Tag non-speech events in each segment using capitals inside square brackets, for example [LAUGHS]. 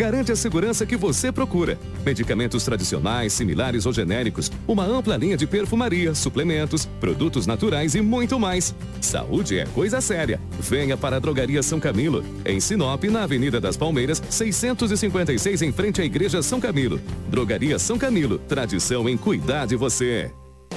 garante a segurança que você procura. Medicamentos tradicionais, similares ou genéricos, uma ampla linha de perfumaria, suplementos, produtos naturais e muito mais. Saúde é coisa séria. Venha para a Drogaria São Camilo, em Sinop, na Avenida das Palmeiras, 656, em frente à Igreja São Camilo. Drogaria São Camilo, tradição em cuidar de você.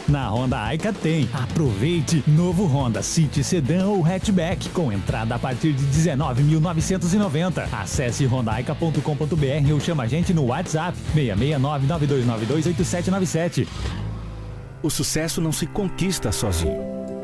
Na Honda Aica tem. Aproveite! Novo Honda City Sedan ou Hatchback com entrada a partir de 19.990. Acesse hondaica.com.br ou chama a gente no WhatsApp 66992928797. O sucesso não se conquista sozinho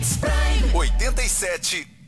Hits. Prime. 87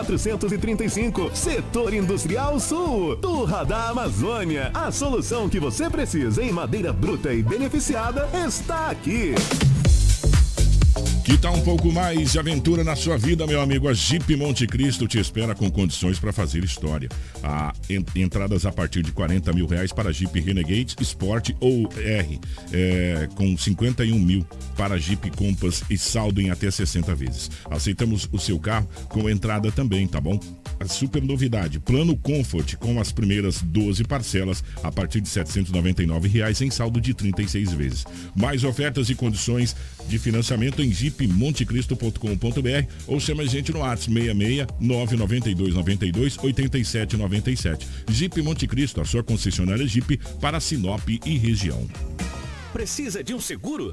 435. Setor Industrial Sul, Turra da Amazônia. A solução que você precisa em madeira bruta e beneficiada está aqui. Que tal um pouco mais de aventura na sua vida, meu amigo? A Jeep Monte Cristo te espera com condições para fazer história. Há entradas a partir de 40 mil reais para Jeep Renegade Sport ou R, é, com 51 mil para Jeep Compass e saldo em até 60 vezes. Aceitamos o seu carro com entrada também, tá bom? Super novidade, plano Comfort com as primeiras 12 parcelas a partir de 799 reais em saldo de 36 vezes. Mais ofertas e condições de financiamento em Jeep jeepmontecristo.com.br ou chama a gente no WhatsApp 66 992 92 87 97. Jeep Monte Cristo, a sua concessionária Jeep para Sinop e região. Precisa de um seguro?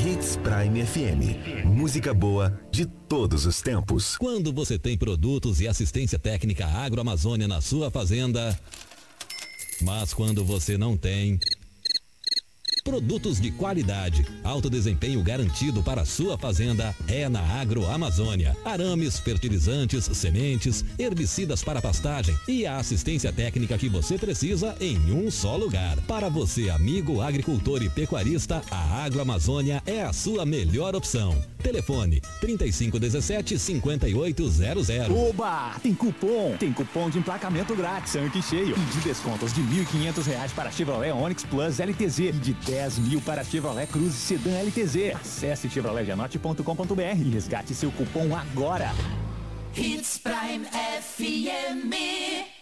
Hits Prime FM. Música boa de todos os tempos. Quando você tem produtos e assistência técnica agroamazônia na sua fazenda, mas quando você não tem. Produtos de qualidade, alto desempenho garantido para sua fazenda é na Agro Amazônia. Arames, fertilizantes, sementes, herbicidas para pastagem e a assistência técnica que você precisa em um só lugar. Para você, amigo agricultor e pecuarista, a Agro Amazônia é a sua melhor opção. Telefone 3517 5800. Oba! Tem cupom! Tem cupom de emplacamento grátis, tanque cheio e de descontos de R$ 1.500 para Chevrolet Onix Plus LTZ e de 10 mil para Chevrolet Cruze Sedan LTZ. Acesse chevroletjanote.com.br e resgate seu cupom agora. Hits Prime FM.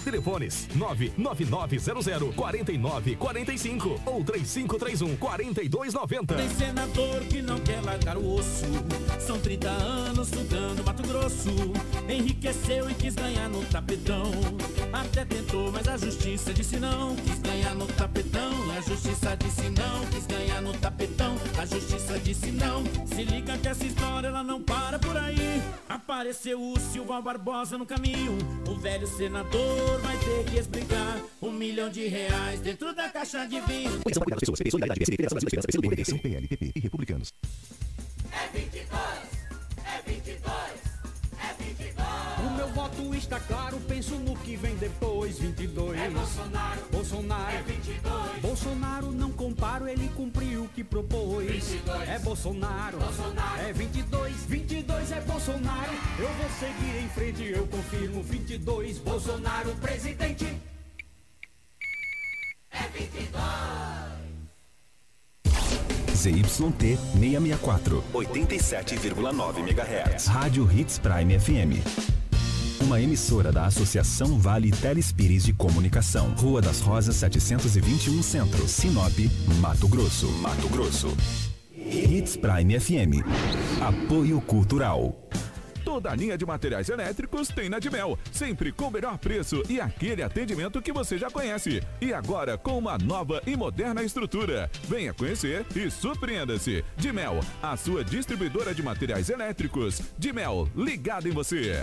Telefones 99900 4945 ou 3531 4290. Tem senador que não quer largar o osso. São 30 anos sugando Mato Grosso. Enriqueceu e quis ganhar no tapetão. Até tentou, mas a justiça disse não. Quis ganhar no tapetão. A justiça disse não. Quis ganhar no tapetão. A justiça disse não. Se liga que essa história ela não para por aí. Apareceu o Silva Barbosa no caminho. O velho senador vai ter que explicar. Um milhão de reais dentro da caixa de vinho. Orientação para pessoas, PP, Solidariedade, PSDB, Federação Brasil de Esperança, PCdoB, PSDB, PL, PP e Republicanos. É 22, é 22, é 22. O meu voto está claro, penso no que vem depois. 22. É Bolsonaro. Bolsonaro. É 22. Bolsonaro não comparo, ele cumpriu o que propôs. 22. É Bolsonaro. Bolsonaro. É 22. 22 é Bolsonaro. Eu vou seguir em frente, eu confirmo. 22. Bolsonaro presidente. É 22. ZYT 664, 87,9 MHz. Rádio Hits Prime FM. Uma emissora da Associação Vale Telespires de Comunicação. Rua das Rosas 721 Centro, Sinop, Mato Grosso. Mato Grosso. Hits Prime FM. Apoio Cultural. Toda a linha de materiais elétricos tem na Dimel, sempre com o melhor preço e aquele atendimento que você já conhece. E agora com uma nova e moderna estrutura. Venha conhecer e surpreenda-se. Dimel, a sua distribuidora de materiais elétricos. Dimel, ligado em você.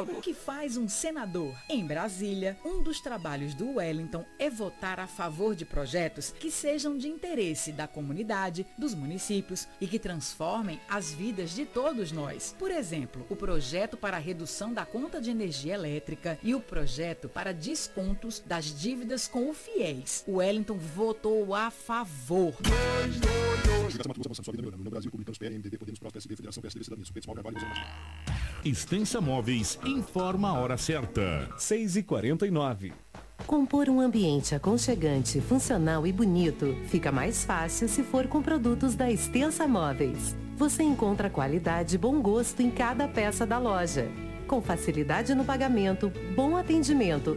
O que faz um senador? Em Brasília, um dos trabalhos do Wellington é votar a favor de projetos que sejam de interesse da comunidade, dos municípios e que transformem as vidas de todos nós. Por exemplo, o projeto para a redução da conta de energia elétrica e o projeto para descontos das dívidas com o FIES. O Wellington votou a favor. Extensa Móveis informa a hora certa. 6 e 49 Compor um ambiente aconchegante, funcional e bonito fica mais fácil se for com produtos da Extensa Móveis. Você encontra qualidade e bom gosto em cada peça da loja. Com facilidade no pagamento, bom atendimento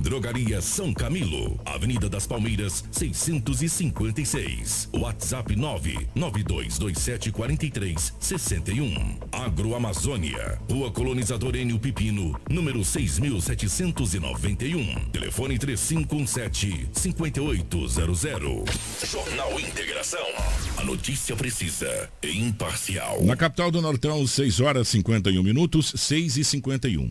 Drogaria São Camilo, Avenida das Palmeiras, 656. WhatsApp 992274361. Agroamazônia, Rua Colonizador Enio Pipino, número 6791. Telefone 3517-5800. Jornal Integração. A notícia precisa e imparcial. Na capital do Nortão, 6 horas 51 minutos, 6 e 51.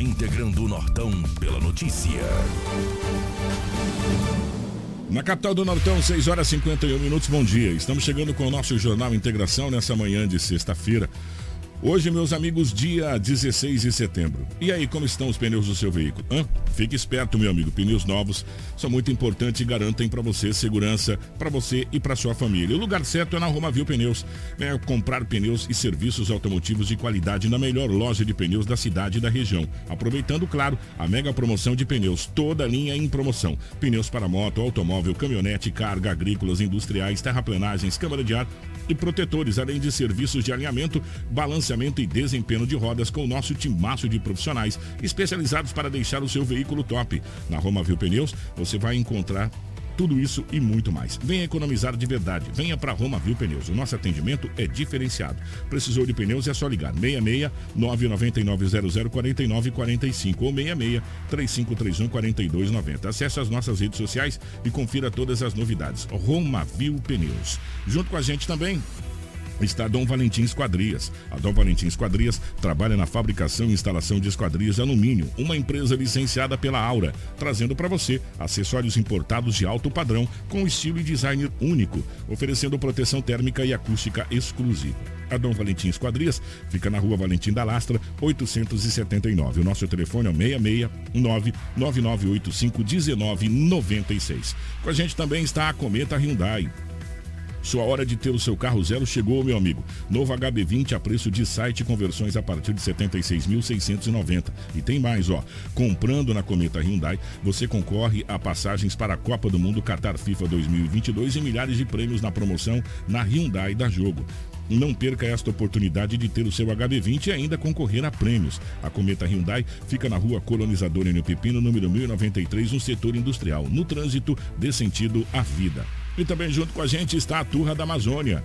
Integrando o Nortão pela notícia. Na capital do Nortão, 6 horas e 51 minutos, bom dia. Estamos chegando com o nosso Jornal Integração nessa manhã de sexta-feira. Hoje, meus amigos, dia 16 de setembro. E aí, como estão os pneus do seu veículo? Hã? Fique esperto, meu amigo. Pneus novos são muito importantes e garantem para você segurança para você e para sua família. O lugar certo é na Romavil Pneus. Venha comprar pneus e serviços automotivos de qualidade na melhor loja de pneus da cidade e da região. Aproveitando, claro, a mega promoção de pneus. Toda linha em promoção. Pneus para moto, automóvel, caminhonete, carga, agrícolas, industriais, terraplenagens, câmara de ar e protetores, além de serviços de alinhamento, balanceamento e desempenho de rodas com o nosso timaço de profissionais especializados para deixar o seu veículo top. Na Roma Viu Pneus, você vai encontrar tudo isso e muito mais. Venha economizar de verdade. Venha para Roma Viu Pneus. O nosso atendimento é diferenciado. Precisou de pneus é só ligar 66 999 00 45 ou 66 3531 4290. Acesse as nossas redes sociais e confira todas as novidades. Roma Viu Pneus. Junto com a gente também está Dom Valentim Esquadrias. A Dom Valentim Esquadrias trabalha na fabricação e instalação de esquadrias de alumínio, uma empresa licenciada pela Aura, trazendo para você acessórios importados de alto padrão com estilo e design único, oferecendo proteção térmica e acústica exclusiva. A Dom Valentim Esquadrias fica na rua Valentim da Lastra, 879. O nosso telefone é o 669 9985 1996. Com a gente também está a Cometa Hyundai. Sua hora de ter o seu carro zero chegou, meu amigo. Novo HB20 a preço de site conversões a partir de 76.690. E tem mais, ó. Comprando na Cometa Hyundai, você concorre a passagens para a Copa do Mundo Qatar FIFA 2022 e milhares de prêmios na promoção na Hyundai da Jogo. Não perca esta oportunidade de ter o seu HB20 e ainda concorrer a prêmios. A Cometa Hyundai fica na rua Colonizador N. Pepino, número 1093, no setor industrial. No trânsito, dê sentido à vida. E também junto com a gente está a Turra da Amazônia.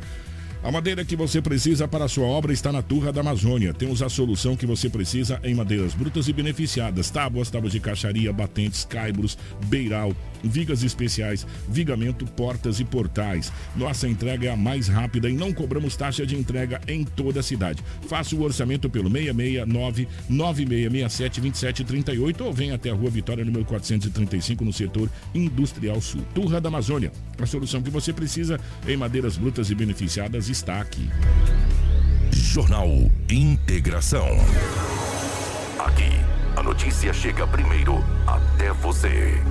A madeira que você precisa para a sua obra está na Turra da Amazônia. Temos a solução que você precisa em madeiras brutas e beneficiadas: tábuas, tábuas de caixaria, batentes, caibros, beiral, vigas especiais, vigamento, portas e portais. Nossa entrega é a mais rápida e não cobramos taxa de entrega em toda a cidade. Faça o orçamento pelo 669 9667 2738 ou venha até a Rua Vitória, número 435, no setor Industrial Sul. Turra da Amazônia. A solução que você precisa em madeiras brutas e beneficiadas está aqui. Jornal Integração. Aqui, a notícia chega primeiro até você.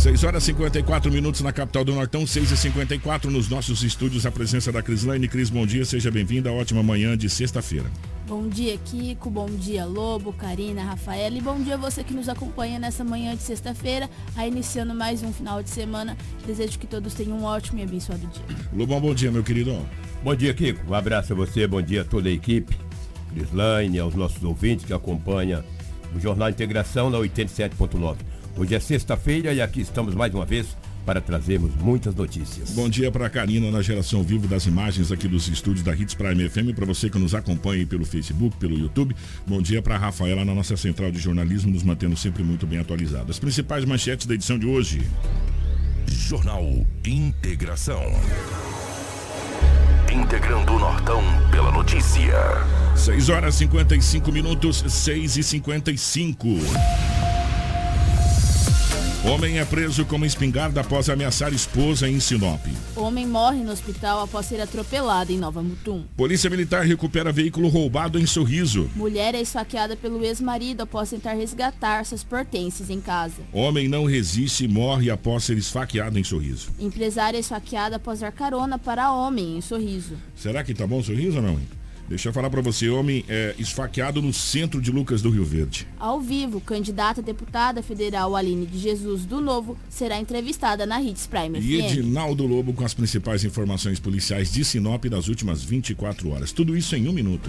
6 horas e 54 minutos na capital do Nortão, 6 e 54 nos nossos estúdios. A presença da Crislaine. Cris, bom dia, seja bem-vinda. Ótima manhã de sexta-feira. Bom dia, Kiko. Bom dia, Lobo, Karina, Rafaela. E bom dia a você que nos acompanha nessa manhã de sexta-feira, aí iniciando mais um final de semana. Desejo que todos tenham um ótimo e abençoado dia. Lobão, bom dia, meu querido. Bom dia, Kiko. Um abraço a você, bom dia a toda a equipe. Crislaine, aos nossos ouvintes que acompanham o Jornal Integração na 87.9. Hoje é sexta-feira e aqui estamos mais uma vez para trazermos muitas notícias. Bom dia para a Karina na geração vivo das imagens aqui dos estúdios da Hits Prime FM. Para você que nos acompanha aí pelo Facebook, pelo YouTube. Bom dia para a Rafaela na nossa central de jornalismo, nos mantendo sempre muito bem atualizados. As principais manchetes da edição de hoje. Jornal Integração. Integrando o Nortão pela notícia. 6 horas 55 minutos, 6 e 55. Homem é preso com espingarda após ameaçar esposa em Sinop. Homem morre no hospital após ser atropelado em Nova Mutum. Polícia Militar recupera veículo roubado em Sorriso. Mulher é esfaqueada pelo ex-marido após tentar resgatar seus pertences em casa. Homem não resiste e morre após ser esfaqueado em Sorriso. Empresária é esfaqueada após dar carona para homem em Sorriso. Será que tá bom Sorriso ou não? Deixa eu falar para você, homem é esfaqueado no centro de Lucas do Rio Verde. Ao vivo, candidata a deputada federal Aline de Jesus do Novo será entrevistada na Hits Prime E. Edinaldo Lobo com as principais informações policiais de Sinop das últimas 24 horas. Tudo isso em um minuto.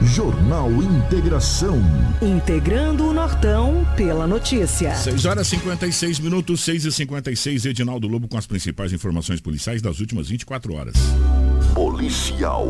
Jornal Integração. Integrando o Nortão pela notícia. 6 horas 56 minutos, 6 e 56 Edinaldo Lobo com as principais informações policiais das últimas 24 horas. Policial.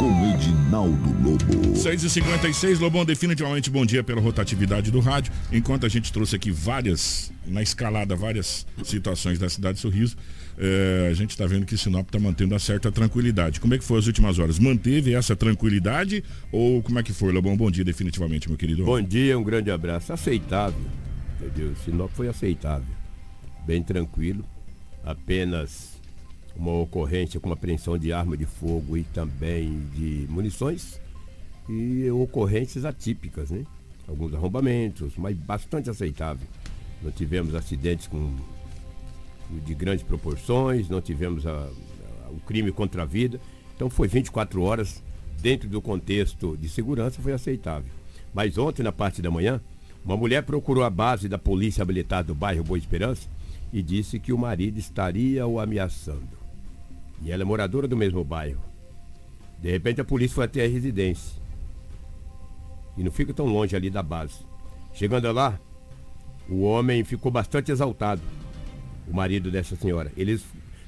Com Edinaldo Lobo. 6 e 56 Lobão, definitivamente bom dia pela rotatividade do rádio. Enquanto a gente trouxe aqui várias, na escalada, várias situações da cidade de Sorriso, eh, a gente está vendo que Sinop está mantendo uma certa tranquilidade. Como é que foi as últimas horas? Manteve essa tranquilidade ou como é que foi, Lobão? Bom dia, definitivamente, meu querido. Bom dia, um grande abraço. Aceitável, entendeu? Sinop foi aceitável. Bem tranquilo. Apenas uma ocorrência com apreensão de arma de fogo e também de munições e ocorrências atípicas, né? Alguns arrombamentos, mas bastante aceitável. Não tivemos acidentes com de grandes proporções, não tivemos a, a, o crime contra a vida. Então foi 24 horas dentro do contexto de segurança, foi aceitável. Mas ontem, na parte da manhã, uma mulher procurou a base da polícia habilitada do bairro Boa Esperança e disse que o marido estaria o ameaçando. E ela é moradora do mesmo bairro. De repente a polícia foi até a residência. E não fica tão longe ali da base. Chegando lá, o homem ficou bastante exaltado. O marido dessa senhora. Ele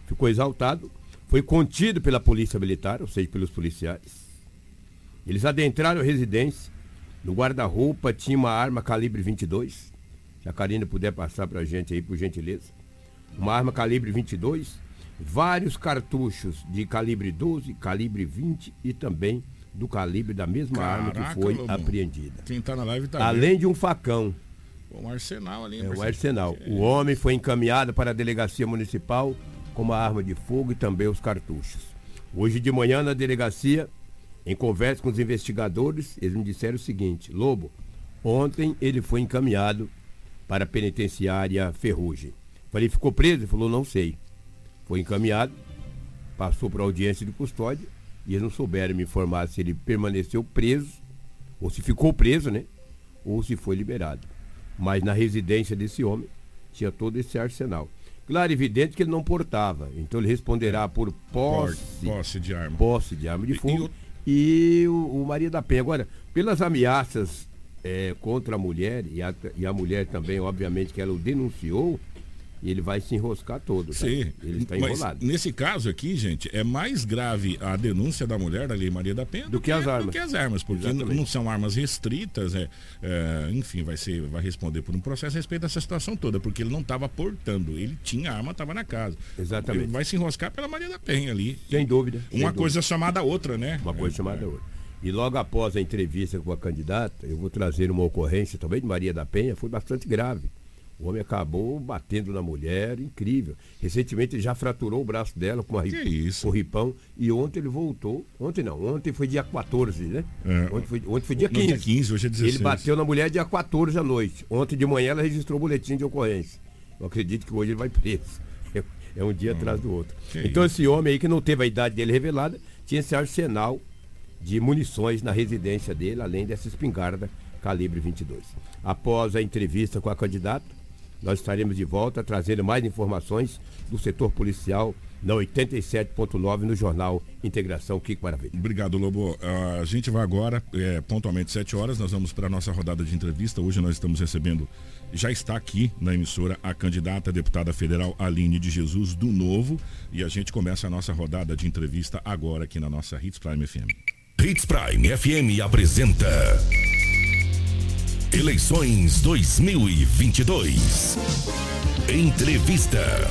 ficou exaltado, foi contido pela polícia militar, ou seja, pelos policiais. Eles adentraram a residência. No guarda-roupa tinha uma arma calibre 22. Se a Karina puder passar pra gente aí, por gentileza. Uma arma calibre 22 vários cartuchos de calibre 12, calibre 20 e também do calibre da mesma Caraca, arma que foi apreendida. Quem tá na live tá Além vendo. de um facão. Um arsenal ali. É um arsenal. O homem foi encaminhado para a delegacia municipal com uma arma de fogo e também os cartuchos. Hoje de manhã na delegacia, em conversa com os investigadores, eles me disseram o seguinte: Lobo, ontem ele foi encaminhado para a penitenciária Ferrugem. Falei, ficou preso? Ele falou, não sei. Foi encaminhado, passou para audiência de custódia e eles não souberam me informar se ele permaneceu preso, ou se ficou preso, né? Ou se foi liberado. Mas na residência desse homem tinha todo esse arsenal. Claro, evidente que ele não portava, então ele responderá por posse, posse de arma. Posse de arma de fogo. E, e o, o Maria da Penha. Agora, pelas ameaças é, contra a mulher, e a, e a mulher também, obviamente, que ela o denunciou, e ele vai se enroscar todo. Tá? Sim. Ele está enrolado. Mas nesse caso aqui, gente, é mais grave a denúncia da mulher da Lei Maria da Penha do, do que, as armas. Do que as armas, porque Exatamente. não são armas restritas, é, é, enfim, vai ser, vai responder por um processo a respeito dessa situação toda, porque ele não estava portando, ele tinha arma, estava na casa. Exatamente. Ele vai se enroscar pela Maria da Penha ali. Sem dúvida. Uma sem coisa dúvida. chamada a outra, né? Uma coisa é, chamada a outra. E logo após a entrevista com a candidata, eu vou trazer uma ocorrência também de Maria da Penha, foi bastante grave. O homem acabou batendo na mulher, incrível. Recentemente ele já fraturou o braço dela com, uma, com um ripão. E ontem ele voltou. Ontem não, ontem foi dia 14, né? É, ontem, foi, ontem foi dia 15. dia 15, hoje é 16. Ele bateu na mulher dia 14 à noite. Ontem de manhã ela registrou o boletim de ocorrência. Eu acredito que hoje ele vai preso. [LAUGHS] É, um dia hum, atrás do outro. Então isso? esse homem aí que não teve a idade dele revelada, tinha esse arsenal de munições na residência dele, além dessa espingarda calibre 22. Após a entrevista com a candidata, nós estaremos de volta trazendo mais informações do setor policial na 87.9 no jornal Integração Kiko Maravilha. Obrigado, Lobo. Uh, a gente vai agora, é, pontualmente 7 horas, nós vamos para a nossa rodada de entrevista. Hoje nós estamos recebendo, já está aqui na emissora, a candidata a deputada federal Aline de Jesus do Novo. E a gente começa a nossa rodada de entrevista agora aqui na nossa Hits Prime FM. Hits Prime FM apresenta. Eleições 2022. Entrevista.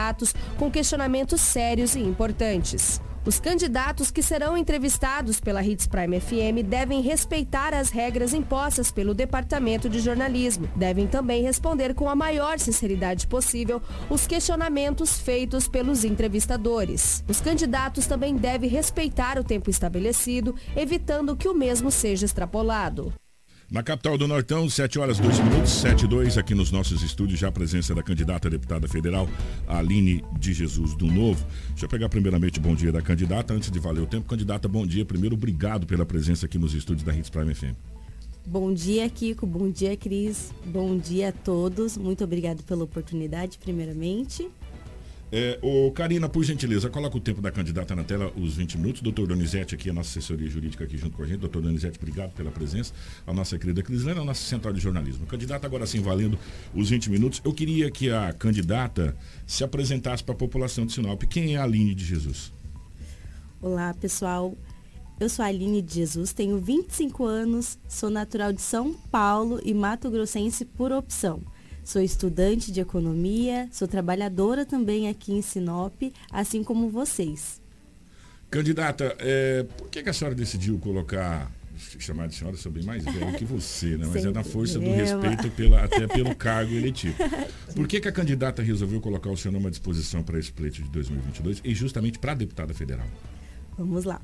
com questionamentos sérios e importantes. Os candidatos que serão entrevistados pela Hits Prime FM devem respeitar as regras impostas pelo Departamento de Jornalismo. Devem também responder com a maior sinceridade possível os questionamentos feitos pelos entrevistadores. Os candidatos também devem respeitar o tempo estabelecido, evitando que o mesmo seja extrapolado. Na capital do Nortão, 7 horas 2 minutos, 7 e 2, aqui nos nossos estúdios, já a presença da candidata a deputada federal, Aline de Jesus do Novo. Deixa eu pegar primeiramente o bom dia da candidata, antes de valer o tempo. Candidata, bom dia. Primeiro, obrigado pela presença aqui nos estúdios da Hits Prime FM. Bom dia, Kiko. Bom dia, Cris. Bom dia a todos. Muito obrigado pela oportunidade, primeiramente. É, ô, Karina, por gentileza, coloca o tempo da candidata na tela, os 20 minutos. Doutor Donizete, aqui, a nossa assessoria jurídica aqui junto com a gente. Doutor Donizete, obrigado pela presença. A nossa querida Crislene, a nossa central de jornalismo. Candidata, agora sim, valendo os 20 minutos. Eu queria que a candidata se apresentasse para a população de Sinop. Quem é a Aline de Jesus? Olá, pessoal. Eu sou a Aline de Jesus, tenho 25 anos, sou natural de São Paulo e Mato Grossense por opção. Sou estudante de economia, sou trabalhadora também aqui em Sinop, assim como vocês. Candidata, é, por que, que a senhora decidiu colocar chamar de senhora, sou bem mais velho que você, né? Mas Sem é na força do problema. respeito pela, até pelo cargo eletivo. [LAUGHS] Por que, que a candidata resolveu colocar o seu nome à disposição para esse pleito de 2022 e justamente para a deputada federal? Vamos lá.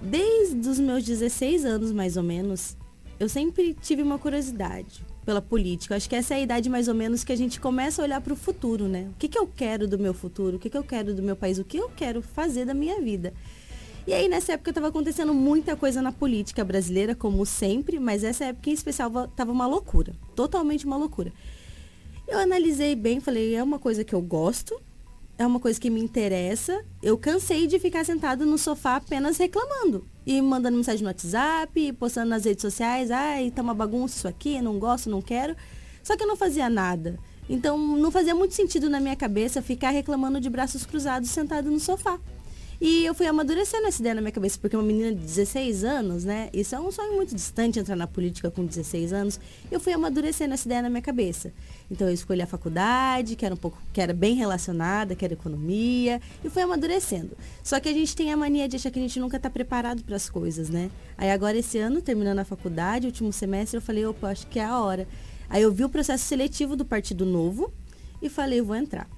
Desde os meus 16 anos, mais ou menos, eu sempre tive uma curiosidade pela política. Acho que essa é a idade mais ou menos que a gente começa a olhar para o futuro, né? O que, que eu quero do meu futuro? O que, que eu quero do meu país? O que eu quero fazer da minha vida? E aí, nessa época, estava acontecendo muita coisa na política brasileira, como sempre, mas essa época em especial estava uma loucura. Totalmente uma loucura. Eu analisei bem, falei, é uma coisa que eu gosto, é uma coisa que me interessa. Eu cansei de ficar sentado no sofá apenas reclamando. E mandando mensagem no WhatsApp, postando nas redes sociais, ai, tá uma bagunça isso aqui, não gosto, não quero. Só que eu não fazia nada. Então não fazia muito sentido na minha cabeça ficar reclamando de braços cruzados sentado no sofá. E eu fui amadurecendo essa ideia na minha cabeça, porque uma menina de 16 anos, né? Isso é um sonho muito distante entrar na política com 16 anos. Eu fui amadurecendo essa ideia na minha cabeça. Então eu escolhi a faculdade, que era um pouco, que era bem relacionada, que era economia, e fui amadurecendo. Só que a gente tem a mania de achar que a gente nunca está preparado para as coisas, né? Aí agora esse ano, terminando a faculdade, último semestre, eu falei, opa, acho que é a hora. Aí eu vi o processo seletivo do Partido Novo e falei, vou entrar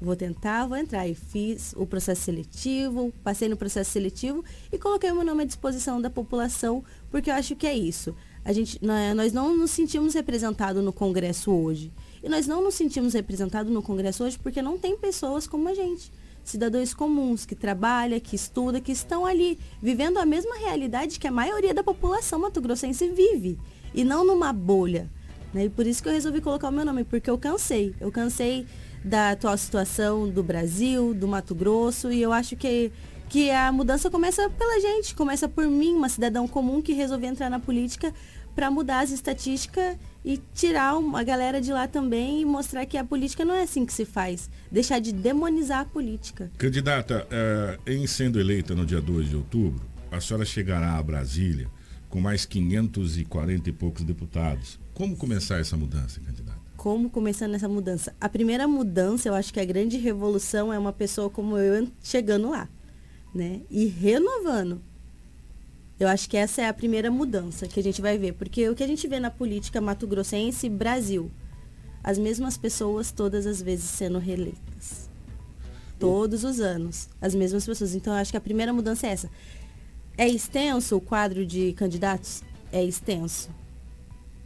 vou tentar, vou entrar. E fiz o processo seletivo, passei no processo seletivo e coloquei o meu nome à disposição da população, porque eu acho que é isso. A gente, nós não nos sentimos representados no Congresso hoje. E nós não nos sentimos representados no Congresso hoje porque não tem pessoas como a gente. Cidadãos comuns, que trabalham, que estudam, que estão ali, vivendo a mesma realidade que a maioria da população mato-grossense vive. E não numa bolha. Né? E por isso que eu resolvi colocar o meu nome, porque eu cansei. Eu cansei da atual situação do Brasil, do Mato Grosso, e eu acho que, que a mudança começa pela gente, começa por mim, uma cidadão comum que resolvi entrar na política para mudar as estatísticas e tirar a galera de lá também e mostrar que a política não é assim que se faz. Deixar de demonizar a política. Candidata, eh, em sendo eleita no dia 2 de outubro, a senhora chegará a Brasília com mais 540 e poucos deputados. Como começar essa mudança, candidata? Como começando essa mudança? A primeira mudança, eu acho que a grande revolução é uma pessoa como eu chegando lá, né? E renovando. Eu acho que essa é a primeira mudança que a gente vai ver, porque o que a gente vê na política mato-grossense Brasil, as mesmas pessoas todas as vezes sendo reeleitas. Todos os anos. As mesmas pessoas. Então, eu acho que a primeira mudança é essa. É extenso o quadro de candidatos? É extenso.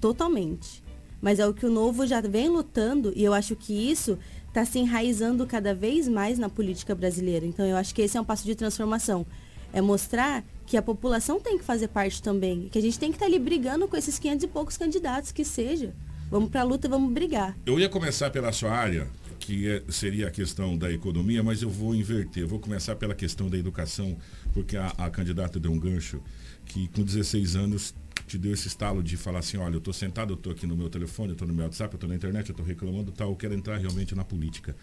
Totalmente. Mas é o que o novo já vem lutando e eu acho que isso está se enraizando cada vez mais na política brasileira. Então eu acho que esse é um passo de transformação. É mostrar que a população tem que fazer parte também. Que a gente tem que estar tá ali brigando com esses 500 e poucos candidatos, que seja. Vamos para a luta, vamos brigar. Eu ia começar pela sua área, que é, seria a questão da economia, mas eu vou inverter. Vou começar pela questão da educação, porque a, a candidata deu um gancho que com 16 anos te deu esse estalo de falar assim, olha, eu estou sentado, eu estou aqui no meu telefone, eu estou no meu WhatsApp, eu estou na internet, eu estou reclamando, tal, eu quero entrar realmente na política.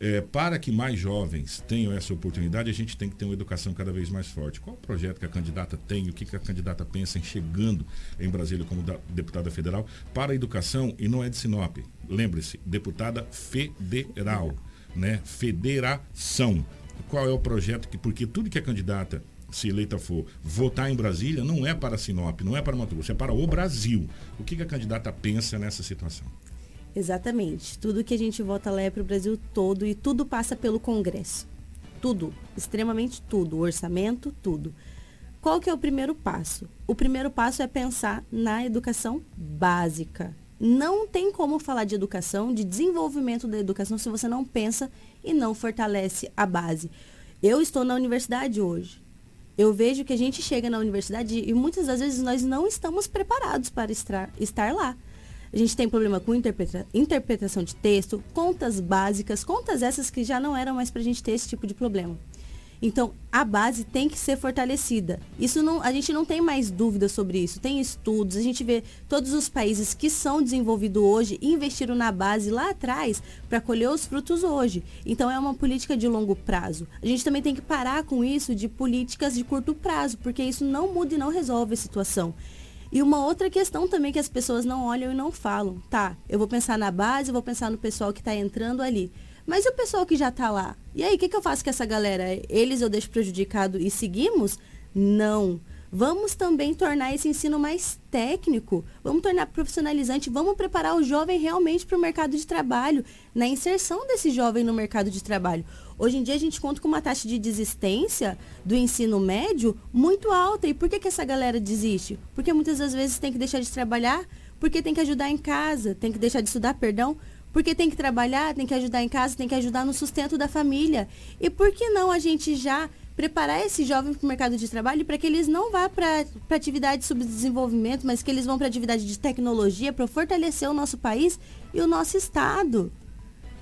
É, para que mais jovens tenham essa oportunidade, a gente tem que ter uma educação cada vez mais forte. Qual o projeto que a candidata tem, o que, que a candidata pensa em chegando em Brasília como da, deputada federal para a educação e não é de Sinop. Lembre-se, deputada federal, né? Federação. Qual é o projeto que, porque tudo que a candidata se eleita for, votar em Brasília não é para Sinop, não é para Mato Grosso, é para o Brasil. O que, que a candidata pensa nessa situação? Exatamente. Tudo que a gente vota lá é para o Brasil todo e tudo passa pelo Congresso. Tudo, extremamente tudo, o orçamento, tudo. Qual que é o primeiro passo? O primeiro passo é pensar na educação básica. Não tem como falar de educação, de desenvolvimento da educação, se você não pensa e não fortalece a base. Eu estou na universidade hoje. Eu vejo que a gente chega na universidade e muitas das vezes nós não estamos preparados para estar, lá. A gente tem problema com interpreta interpretação de texto, contas básicas, contas essas que já não eram mais para a gente ter esse tipo de problema. Então, a base tem que ser fortalecida. Isso não, a gente não tem mais dúvidas sobre isso. Tem estudos, a gente vê todos os países que são desenvolvidos hoje investiram na base lá atrás para colher os frutos hoje. Então, é uma política de longo prazo. A gente também tem que parar com isso de políticas de curto prazo, porque isso não muda e não resolve a situação. E uma outra questão também que as pessoas não olham e não falam. Tá, eu vou pensar na base, eu vou pensar no pessoal que está entrando ali. Mas e o pessoal que já está lá? E aí, o que, que eu faço com essa galera? Eles eu deixo prejudicado e seguimos? Não. Vamos também tornar esse ensino mais técnico, vamos tornar profissionalizante, vamos preparar o jovem realmente para o mercado de trabalho, na inserção desse jovem no mercado de trabalho. Hoje em dia a gente conta com uma taxa de desistência do ensino médio muito alta. E por que, que essa galera desiste? Porque muitas das vezes tem que deixar de trabalhar, porque tem que ajudar em casa, tem que deixar de estudar, perdão, porque tem que trabalhar, tem que ajudar em casa, tem que ajudar no sustento da família. E por que não a gente já preparar esse jovem para o mercado de trabalho para que eles não vá para atividade de subdesenvolvimento, mas que eles vão para atividade de tecnologia para fortalecer o nosso país e o nosso estado.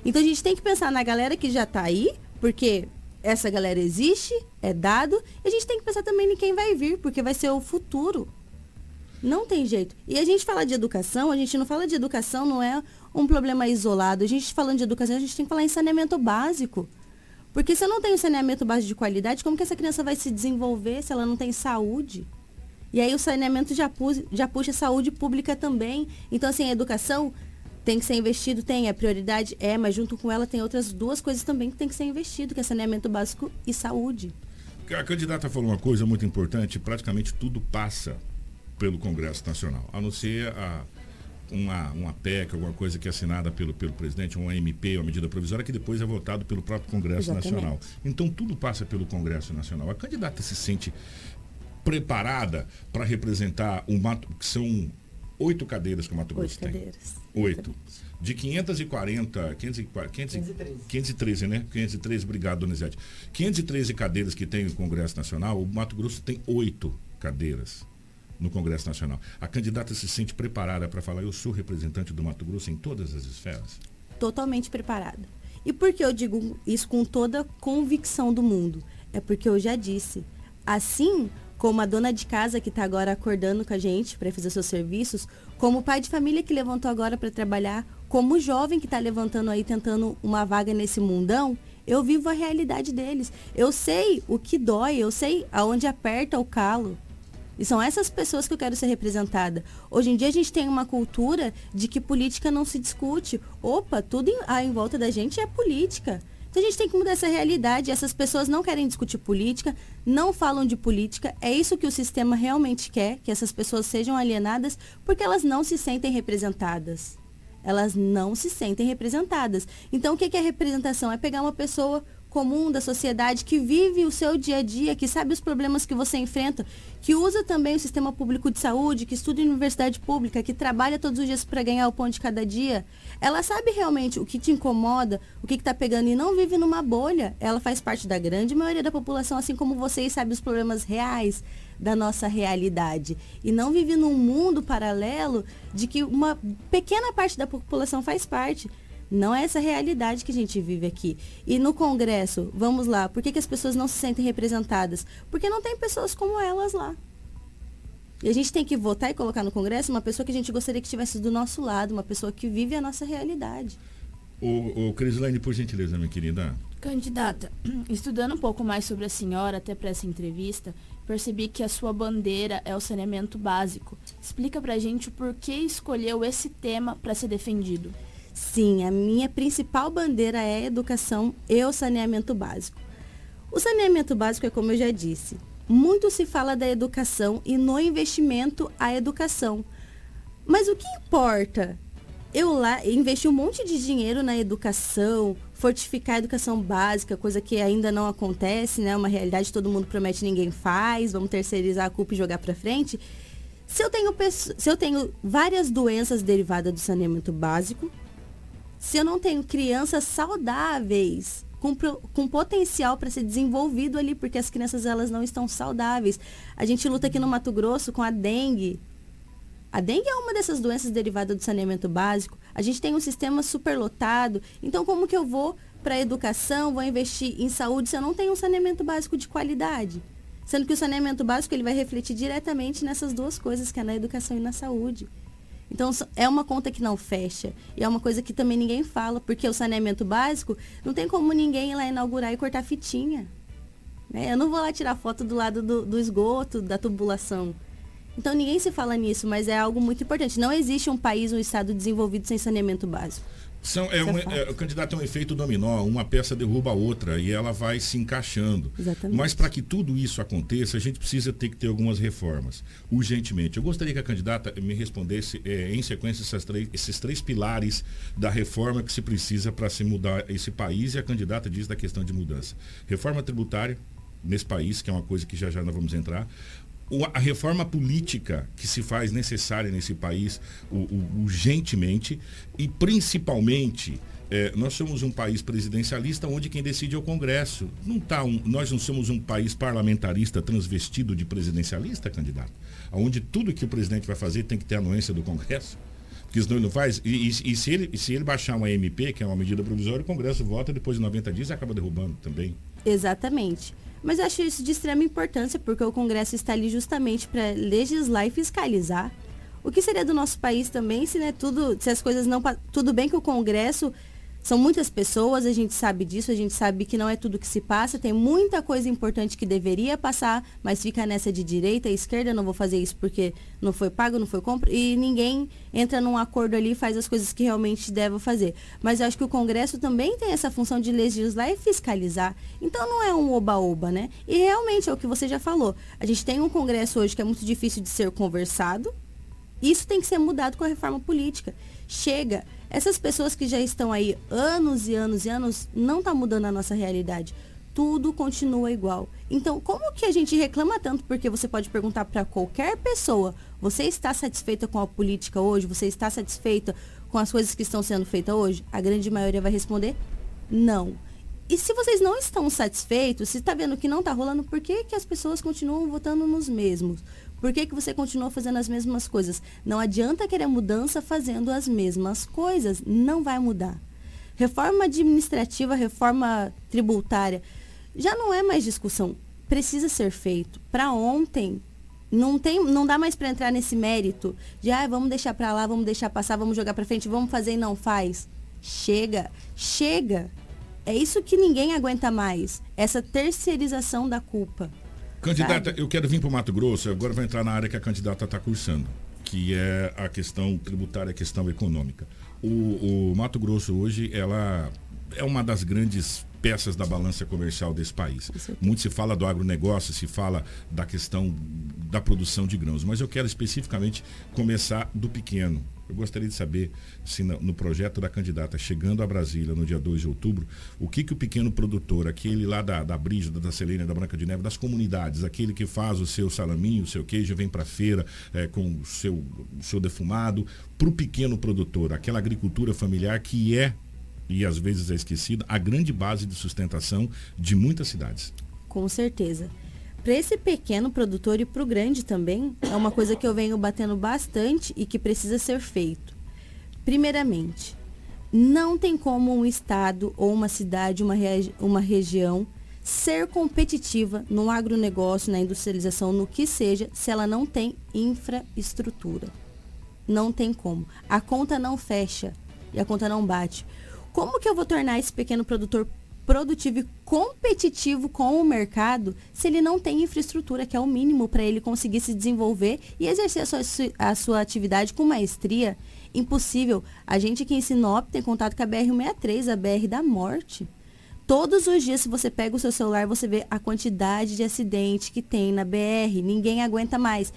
Então a gente tem que pensar na galera que já está aí, porque essa galera existe, é dado, e a gente tem que pensar também em quem vai vir, porque vai ser o futuro. Não tem jeito. E a gente fala de educação, a gente não fala de educação, não é um problema isolado. A gente falando de educação, a gente tem que falar em saneamento básico. Porque se eu não tenho saneamento básico de qualidade, como que essa criança vai se desenvolver se ela não tem saúde? E aí o saneamento já, pu já puxa saúde pública também. Então, assim, a educação tem que ser investido, tem, a prioridade é, mas junto com ela tem outras duas coisas também que tem que ser investido, que é saneamento básico e saúde. A candidata falou uma coisa muito importante, praticamente tudo passa pelo Congresso Nacional, a não ser a, uma, uma PEC, alguma coisa que é assinada pelo, pelo presidente, uma MP, uma medida provisória, que depois é votado pelo próprio Congresso Exatamente. Nacional. Então tudo passa pelo Congresso Nacional. A candidata se sente preparada para representar o Mato, que são oito cadeiras que o Mato Grosso oito tem. Cadeiras. Oito. De 540, 513. 513, né? 513, obrigado, Donizete. 513 cadeiras que tem o Congresso Nacional, o Mato Grosso tem oito cadeiras no Congresso Nacional. A candidata se sente preparada para falar, eu sou representante do Mato Grosso em todas as esferas? Totalmente preparada. E por que eu digo isso com toda convicção do mundo? É porque eu já disse, assim como a dona de casa que está agora acordando com a gente para fazer seus serviços, como o pai de família que levantou agora para trabalhar, como o jovem que está levantando aí tentando uma vaga nesse mundão, eu vivo a realidade deles. Eu sei o que dói, eu sei aonde aperta o calo. E são essas pessoas que eu quero ser representada. Hoje em dia a gente tem uma cultura de que política não se discute. Opa, tudo em, ah, em volta da gente é política. Então a gente tem que mudar essa realidade. Essas pessoas não querem discutir política, não falam de política. É isso que o sistema realmente quer, que essas pessoas sejam alienadas, porque elas não se sentem representadas. Elas não se sentem representadas. Então o que é representação? É pegar uma pessoa comum da sociedade, que vive o seu dia a dia, que sabe os problemas que você enfrenta, que usa também o sistema público de saúde, que estuda em universidade pública, que trabalha todos os dias para ganhar o pão de cada dia, ela sabe realmente o que te incomoda, o que está pegando e não vive numa bolha. Ela faz parte da grande maioria da população, assim como você, e sabe os problemas reais da nossa realidade. E não vive num mundo paralelo de que uma pequena parte da população faz parte. Não é essa realidade que a gente vive aqui. E no Congresso, vamos lá, por que, que as pessoas não se sentem representadas? Porque não tem pessoas como elas lá. E a gente tem que votar e colocar no Congresso uma pessoa que a gente gostaria que estivesse do nosso lado, uma pessoa que vive a nossa realidade. O, o Crislane, por gentileza, minha querida. Candidata, [CLEARS THROAT] estudando um pouco mais sobre a senhora, até para essa entrevista, percebi que a sua bandeira é o saneamento básico. Explica pra gente o porquê escolheu esse tema para ser defendido. Sim, a minha principal bandeira é educação e o saneamento básico. O saneamento básico é como eu já disse. Muito se fala da educação e no investimento à educação. Mas o que importa? Eu lá investi um monte de dinheiro na educação, fortificar a educação básica, coisa que ainda não acontece, né? Uma realidade todo mundo promete ninguém faz, vamos terceirizar a culpa e jogar para frente. Se eu tenho se eu tenho várias doenças derivadas do saneamento básico, se eu não tenho crianças saudáveis, com, com potencial para ser desenvolvido ali, porque as crianças elas não estão saudáveis. A gente luta aqui no Mato Grosso com a dengue. A dengue é uma dessas doenças derivadas do saneamento básico. A gente tem um sistema superlotado. Então, como que eu vou para a educação, vou investir em saúde se eu não tenho um saneamento básico de qualidade? Sendo que o saneamento básico ele vai refletir diretamente nessas duas coisas, que é na educação e na saúde. Então é uma conta que não fecha. E é uma coisa que também ninguém fala, porque o saneamento básico não tem como ninguém ir lá inaugurar e cortar fitinha. Né? Eu não vou lá tirar foto do lado do, do esgoto, da tubulação. Então ninguém se fala nisso, mas é algo muito importante. Não existe um país, um estado desenvolvido sem saneamento básico. São, é um, é, o candidato é um efeito dominó, uma peça derruba a outra e ela vai se encaixando. Exatamente. Mas para que tudo isso aconteça, a gente precisa ter que ter algumas reformas, urgentemente. Eu gostaria que a candidata me respondesse é, em sequência essas três, esses três pilares da reforma que se precisa para se mudar esse país e a candidata diz da questão de mudança. Reforma tributária nesse país, que é uma coisa que já já nós vamos entrar a reforma política que se faz necessária nesse país urgentemente e principalmente é, nós somos um país presidencialista onde quem decide é o Congresso. Não tá um, nós não somos um país parlamentarista transvestido de presidencialista, candidato, onde tudo que o presidente vai fazer tem que ter anuência do Congresso. Porque senão ele não faz. E, e, e se, ele, se ele baixar uma MP, que é uma medida provisória, o Congresso vota depois de 90 dias e acaba derrubando também. Exatamente. Mas eu acho isso de extrema importância, porque o Congresso está ali justamente para legislar e fiscalizar. O que seria do nosso país também se, né, tudo, se as coisas não. Tudo bem que o Congresso são muitas pessoas, a gente sabe disso, a gente sabe que não é tudo que se passa, tem muita coisa importante que deveria passar, mas fica nessa de direita e esquerda, não vou fazer isso porque não foi pago, não foi compra, e ninguém entra num acordo ali e faz as coisas que realmente deve fazer. Mas eu acho que o Congresso também tem essa função de legislar e fiscalizar. Então não é um oba-oba, né? E realmente é o que você já falou. A gente tem um Congresso hoje que é muito difícil de ser conversado. Isso tem que ser mudado com a reforma política. Chega essas pessoas que já estão aí anos e anos e anos, não está mudando a nossa realidade. Tudo continua igual. Então, como que a gente reclama tanto? Porque você pode perguntar para qualquer pessoa: você está satisfeita com a política hoje? Você está satisfeita com as coisas que estão sendo feitas hoje? A grande maioria vai responder: não. E se vocês não estão satisfeitos, se está vendo que não está rolando, por que, que as pessoas continuam votando nos mesmos? Por que, que você continua fazendo as mesmas coisas? Não adianta querer mudança fazendo as mesmas coisas. Não vai mudar. Reforma administrativa, reforma tributária, já não é mais discussão. Precisa ser feito. Para ontem, não, tem, não dá mais para entrar nesse mérito de ah, vamos deixar para lá, vamos deixar passar, vamos jogar para frente, vamos fazer e não faz. Chega, chega. É isso que ninguém aguenta mais. Essa terceirização da culpa. Candidata, eu quero vir para o Mato Grosso, agora vai entrar na área que a candidata está cursando, que é a questão tributária, a questão econômica. O, o, Mato Grosso hoje, ela é uma das grandes peças da balança comercial desse país. Muito se fala do agronegócio, se fala da questão da produção de grãos, mas eu quero especificamente começar do pequeno. Eu gostaria de saber se no, projeto da candidata chegando a Brasília no dia 2 de outubro, o que, que o pequeno produtor, aquele lá da, da Brígida, da Selene, da Branca de Neve, das comunidades, aquele que faz o seu salaminho, o seu queijo, vem para a feira é, com o seu, seu defumado, para o pequeno produtor, aquela agricultura familiar que é, e às vezes é esquecida, a grande base de sustentação de muitas cidades. Com certeza. Para esse pequeno produtor e para o grande também, é uma coisa que eu venho batendo bastante e que precisa ser feito. Primeiramente, não tem como um estado ou uma cidade, uma, regi uma região ser competitiva no agronegócio, na industrialização, no que seja, se ela não tem infraestrutura. Não tem como. A conta não fecha e a conta não bate. Como que eu vou tornar esse pequeno produtor produtivo e competitivo com o mercado se ele não tem infraestrutura, que é o mínimo para ele conseguir se desenvolver e exercer a sua, a sua atividade com maestria. Impossível. A gente aqui em Sinop tem contato com a BR-163, a BR da morte. Todos os dias, se você pega o seu celular, você vê a quantidade de acidente que tem na BR. Ninguém aguenta mais.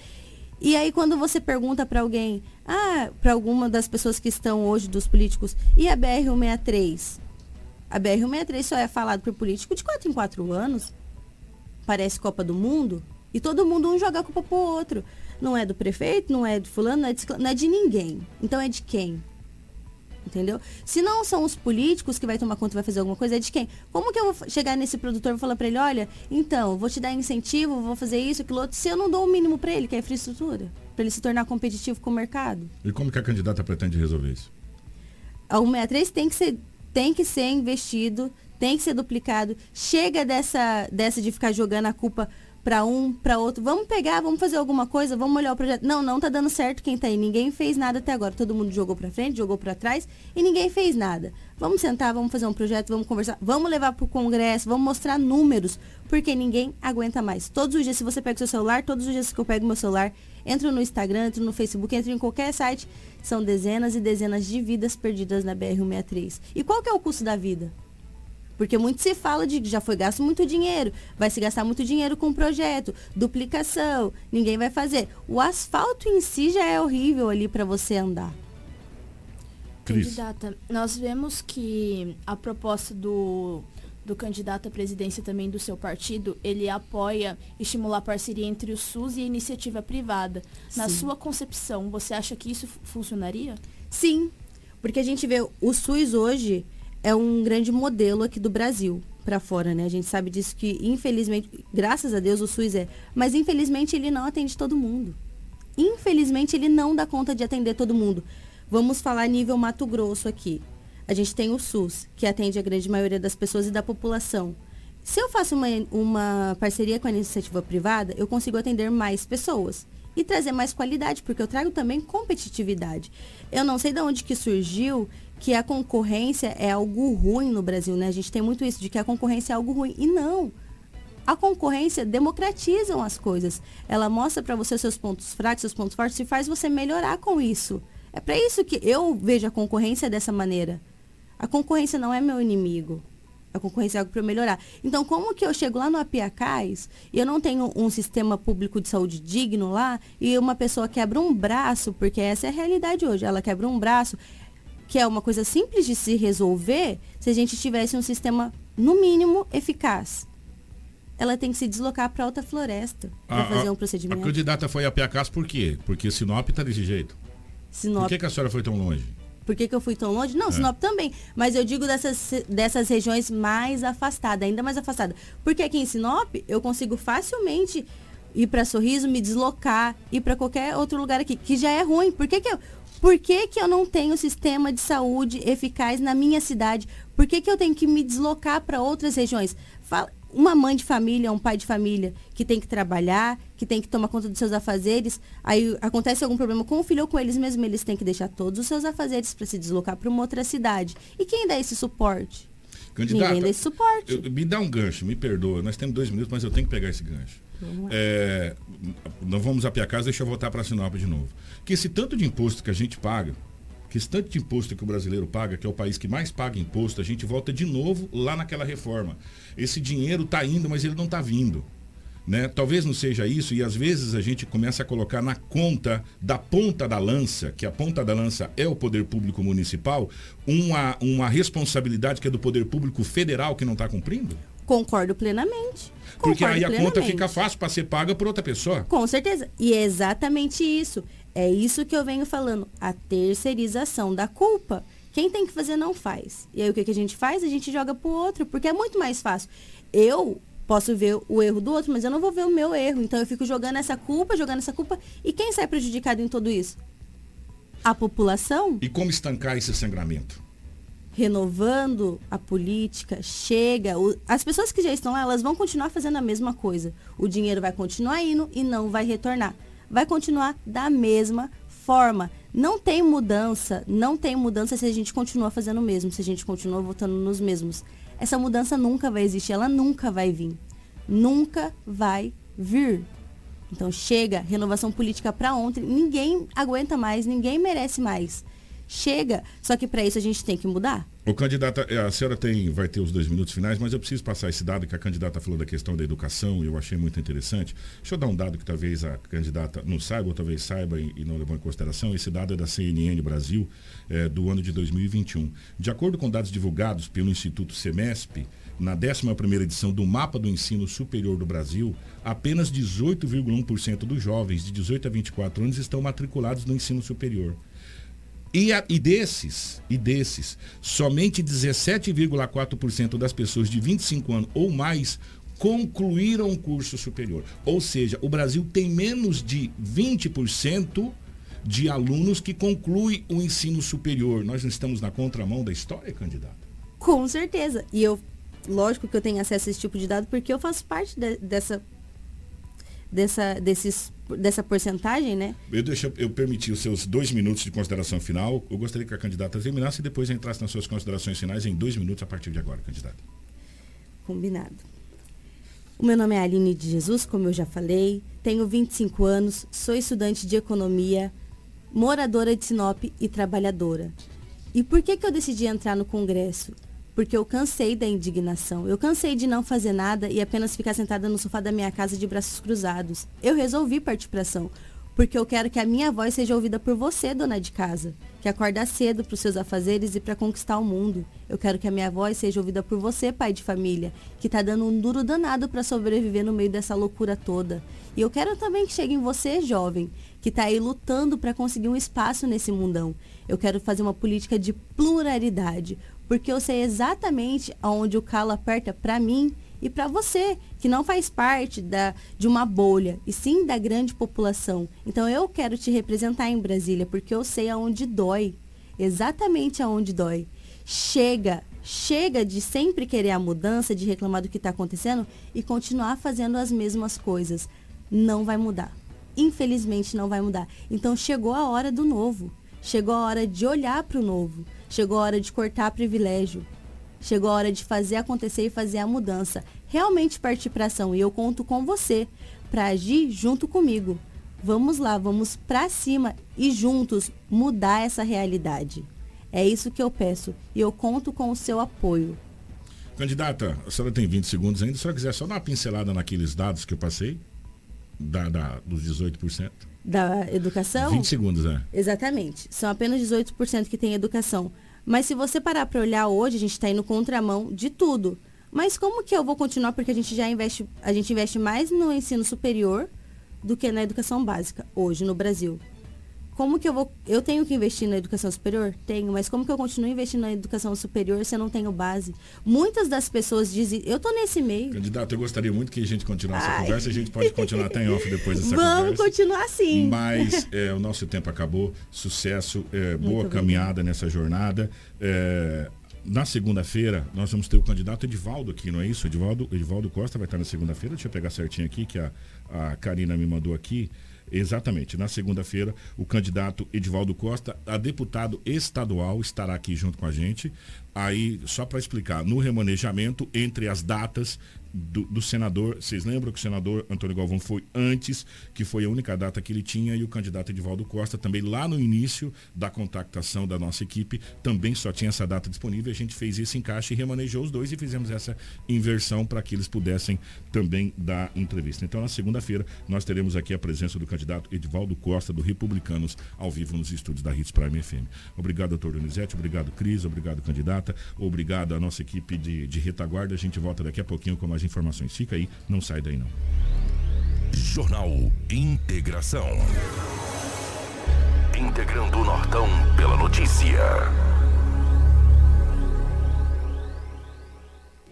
E aí, quando você pergunta para alguém, ah, para alguma das pessoas que estão hoje, dos políticos, e a BR-163? A BR-163 só é falado por político de 4 em 4 anos. Parece Copa do Mundo. E todo mundo um joga a culpa pro outro. Não é do prefeito, não é de fulano, não é de, não é de ninguém. Então é de quem? Entendeu? Se não são os políticos que vai tomar conta e vai fazer alguma coisa, é de quem? Como que eu vou chegar nesse produtor e falar para ele, olha, então, vou te dar incentivo, vou fazer isso, aquilo outro, se eu não dou o mínimo para ele, que é infraestrutura, para ele se tornar competitivo com o mercado? E como que a candidata pretende resolver isso? A 163 tem que ser tem que ser investido, tem que ser duplicado. Chega dessa, dessa de ficar jogando a culpa para um, para outro. Vamos pegar, vamos fazer alguma coisa, vamos olhar o projeto. Não, não tá dando certo quem tá aí. Ninguém fez nada até agora. Todo mundo jogou para frente, jogou para trás e ninguém fez nada. Vamos sentar, vamos fazer um projeto, vamos conversar, vamos levar para o congresso, vamos mostrar números, porque ninguém aguenta mais. Todos os dias, se você pega o seu celular, todos os dias que eu pego meu celular, entro no Instagram, entro no Facebook, entro em qualquer site, são dezenas e dezenas de vidas perdidas na BR-163. E qual que é o custo da vida? Porque muito se fala de que já foi gasto muito dinheiro, vai se gastar muito dinheiro com o projeto, duplicação, ninguém vai fazer. O asfalto em si já é horrível ali para você andar. Candidata, nós vemos que a proposta do, do candidato à presidência também do seu partido, ele apoia estimular a parceria entre o SUS e a iniciativa privada. Na Sim. sua concepção, você acha que isso funcionaria? Sim, porque a gente vê o SUS hoje é um grande modelo aqui do Brasil para fora, né? A gente sabe disso que infelizmente, graças a Deus o SUS é, mas infelizmente ele não atende todo mundo. Infelizmente ele não dá conta de atender todo mundo. Vamos falar nível Mato Grosso aqui. A gente tem o SUS, que atende a grande maioria das pessoas e da população. Se eu faço uma, uma parceria com a iniciativa privada, eu consigo atender mais pessoas e trazer mais qualidade, porque eu trago também competitividade. Eu não sei de onde que surgiu que a concorrência é algo ruim no Brasil, né? A gente tem muito isso de que a concorrência é algo ruim. E não. A concorrência democratiza as coisas. Ela mostra para você seus pontos fracos, seus pontos fortes e faz você melhorar com isso. É para isso que eu vejo a concorrência dessa maneira. A concorrência não é meu inimigo. A concorrência é algo para melhorar. Então, como que eu chego lá no Apiacás e eu não tenho um sistema público de saúde digno lá e uma pessoa quebra um braço, porque essa é a realidade hoje, ela quebra um braço, que é uma coisa simples de se resolver se a gente tivesse um sistema, no mínimo, eficaz. Ela tem que se deslocar para outra floresta para A- fazer a- um procedimento. A candidata foi a Piacás por quê? Porque Sinop tá desse jeito. Sinop, Por que, que a senhora foi tão longe? Por que, que eu fui tão longe? Não, É. Sinop também. Mas eu digo dessas, dessas regiões mais afastadas, ainda mais afastadas. Porque aqui em Sinop, eu consigo facilmente ir para Sorriso, me deslocar, ir para qualquer outro lugar aqui, que já é ruim. Por que, que eu. Por que, que eu não tenho sistema de saúde eficaz na minha cidade? Por que, que eu tenho que me deslocar para outras regiões? Fala- uma mãe de família, um pai de família que tem que trabalhar, que tem que tomar conta dos seus afazeres, aí acontece algum problema com o filho ou com eles mesmos, eles têm que deixar todos os seus afazeres para se deslocar para uma outra cidade. E quem dá esse suporte? Candidata, Ninguém dá esse suporte. eu- me dá um gancho, me perdoa. Nós temos dois minutos, mas eu tenho que pegar esse gancho. Vamos. É, nós vamos a Piacás, deixa eu voltar para Sinop de novo. Que esse tanto de imposto que a gente paga, esse tanto de imposto que o brasileiro paga, que é o país que mais paga imposto, a gente volta de novo lá naquela reforma. Esse dinheiro está indo, mas ele não está vindo. Né? Talvez não seja isso, e às vezes a gente começa a colocar na conta da ponta da lança, que a ponta da lança é o poder público municipal, uma, uma responsabilidade que é do poder público federal que não está cumprindo? Concordo plenamente. Porque Concordo aí a conta plenamente. fica fácil para ser paga por outra pessoa. Com certeza. E é exatamente isso. É isso que eu venho falando. A terceirização da culpa. Quem tem que fazer não faz. E aí o que, que a gente faz? A gente joga pro outro, porque é muito mais fácil. Eu posso ver o erro do outro, mas eu não vou ver o meu erro. Então eu fico jogando essa culpa, jogando essa culpa. E quem sai prejudicado em tudo isso? A população E como estancar esse sangramento? renovando a política, chega. o- as pessoas que já estão lá, elas vão continuar fazendo a mesma coisa. O dinheiro vai continuar indo e não vai retornar. Vai continuar da mesma forma. Não tem mudança, não tem mudança se a gente continua fazendo o mesmo, se a gente continua votando nos mesmos. Essa mudança nunca vai existir, ela nunca vai vir. Nunca vai vir. Então chega, renovação política para ontem. Ninguém aguenta mais, ninguém merece mais. Chega. Só que para isso a gente tem que mudar. O candidato, eh, a senhora tem, vai ter os dois minutos finais, mas eu preciso passar esse dado que a candidata falou da questão da educação e eu achei muito interessante. Deixa eu dar um dado que talvez a candidata não saiba, ou talvez saiba e, e não levou em consideração. Esse dado é da CNN Brasil, eh, do ano de 2021. De acordo com dados divulgados pelo Instituto Semesp, na 11ª edição do Mapa do Ensino Superior do Brasil, apenas 18,1% dos jovens de 18 a 24 anos estão matriculados no ensino superior. E, a- e desses, e desses, somente 17,4% das pessoas de 25 anos ou mais concluíram um curso superior. Ou seja, o Brasil tem menos de 20% de alunos que concluem o ensino superior. Nós não estamos na contramão da história, candidato? Com certeza. E eu, lógico que eu tenho acesso a esse tipo de dado porque eu faço parte de- dessa, dessa, desses, dessa porcentagem, né? Eu, deixo, eu permiti os seus dois minutos de consideração final. Eu gostaria que a candidata terminasse e depois entrasse nas suas considerações finais em dois minutos a partir de agora, candidata. Combinado. O meu nome é Aline de Jesus, como eu já falei. Tenho 25 anos, sou estudante de economia, moradora de Sinop e trabalhadora. E por que, que eu decidi entrar no Congresso? Porque eu cansei da indignação. Eu cansei de não fazer nada e apenas ficar sentada no sofá da minha casa de braços cruzados. Eu resolvi partir para ação. Porque eu quero que a minha voz seja ouvida por você, dona de casa, que acorda cedo para os seus afazeres e para conquistar o mundo. Eu quero que a minha voz seja ouvida por você, pai de família, que está dando um duro danado para sobreviver no meio dessa loucura toda. E eu quero também que chegue em você, jovem, que está aí lutando para conseguir um espaço nesse mundão. Eu quero fazer uma política de pluralidade, porque eu sei exatamente aonde o calo aperta para mim e para você, que não faz parte da, de uma bolha, e sim da grande população. Então eu quero te representar em Brasília, porque eu sei aonde dói, exatamente aonde dói. Chega, chega de sempre querer a mudança, de reclamar do que está acontecendo e continuar fazendo as mesmas coisas. Não vai mudar. Infelizmente não vai mudar. Então chegou a hora do novo. Chegou a hora de olhar para o novo. Chegou a hora de cortar privilégio. Chegou a hora de fazer acontecer e fazer a mudança. Realmente partir para ação. E eu conto com você para agir junto comigo. Vamos lá, vamos para cima e juntos mudar essa realidade. É isso que eu peço e eu conto com o seu apoio. Candidata, a senhora tem 20 segundos ainda. Se a senhora quiser só dar uma pincelada naqueles dados que eu passei, da, da- dos 18%. Da educação? 20 segundos, é. Exatamente. São apenas 18% que tem educação. Mas se você parar para olhar hoje, a gente está indo contramão de tudo. Mas como que eu vou continuar? Porque a gente já investe, a gente investe mais no ensino superior do que na educação básica hoje no Brasil. Como que eu vou. Eu tenho que investir na educação superior? Tenho, mas como que eu continuo investindo na educação superior se eu não tenho base? Muitas das pessoas dizem. Eu tô nesse meio. Candidato, eu gostaria muito que a gente continuasse a Ai. conversa. A gente pode continuar até em off depois dessa [LAUGHS] Vamos conversa. continuar assim. Mas [LAUGHS] é, o nosso tempo acabou. Sucesso, é, boa caminhada nessa jornada. É, na segunda-feira, nós vamos ter o candidato Edivaldo aqui, não é isso? Edivaldo, Edivaldo Costa vai estar na segunda-feira. Deixa eu pegar certinho aqui, que a, a Karina me mandou aqui. Exatamente, na segunda-feira, o candidato Edivaldo Costa, a deputado estadual, estará aqui junto com a gente. Aí, só para explicar, no remanejamento, entre as datas do, do, senador, vocês lembram que o senador Antônio Galvão foi antes, que foi a única data que ele tinha, e o candidato Edivaldo Costa também lá no início da contactação da nossa equipe, também só tinha essa data disponível. A gente fez esse encaixe e remanejou os dois e fizemos essa inversão para que eles pudessem também dar entrevista. Então, na segunda-feira, nós teremos aqui a presença do candidato Edivaldo Costa, do Republicanos, ao vivo nos estúdios da Hits Prime FM. Obrigado, doutor Donizete, obrigado, Cris, obrigado, candidata, obrigado à nossa equipe de, de retaguarda. A gente volta daqui a pouquinho com mais informações. Fica aí, não sai daí não. Jornal Integração. Integrando o Nortão pela notícia.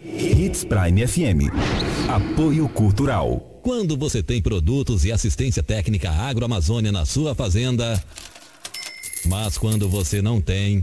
Hits Prime FM. Apoio Cultural. Quando você tem produtos e assistência técnica agroamazônia na sua fazenda, mas quando você não tem.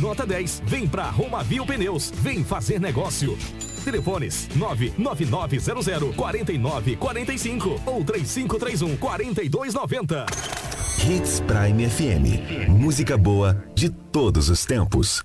nota 10. Vem pra Romavil Pneus. Vem fazer negócio. Telefones 99900 4945 ou 3531 4290. Hits Prime FM. Música boa de todos os tempos.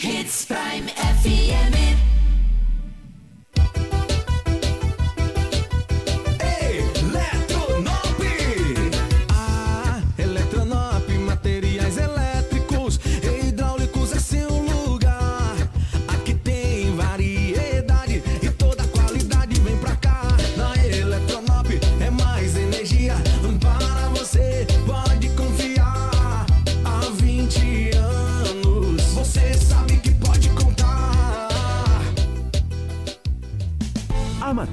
Hits Prime FM.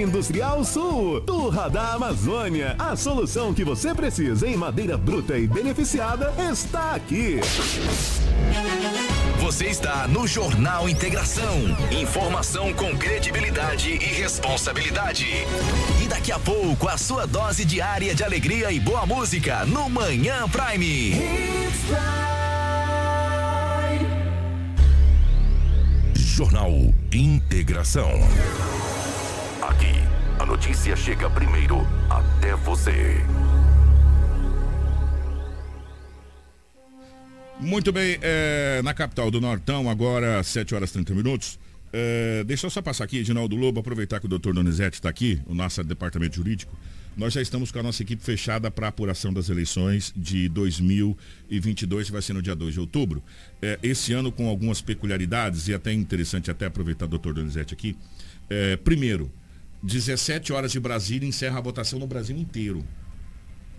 Industrial Sul, Turra da Amazônia. A solução que você precisa em madeira bruta e beneficiada está aqui. Você está no Jornal Integração. Informação com credibilidade e responsabilidade. E daqui a pouco, a sua dose diária de alegria e boa música no Manhã Prime. Jornal Integração. Notícia chega primeiro até você. Muito bem, é, na capital do Nortão, agora 7 horas e 30 minutos. É, deixa eu só passar aqui, Edinaldo Lobo, aproveitar que o doutor Donizete está aqui, o nosso departamento jurídico. Nós já estamos com a nossa equipe fechada para a apuração das eleições de 2022, que vai ser no dia 2 de outubro. É, esse ano com algumas peculiaridades, e até interessante até aproveitar o doutor Donizete aqui. É, primeiro, 17 horas de Brasília encerra a votação no Brasil inteiro.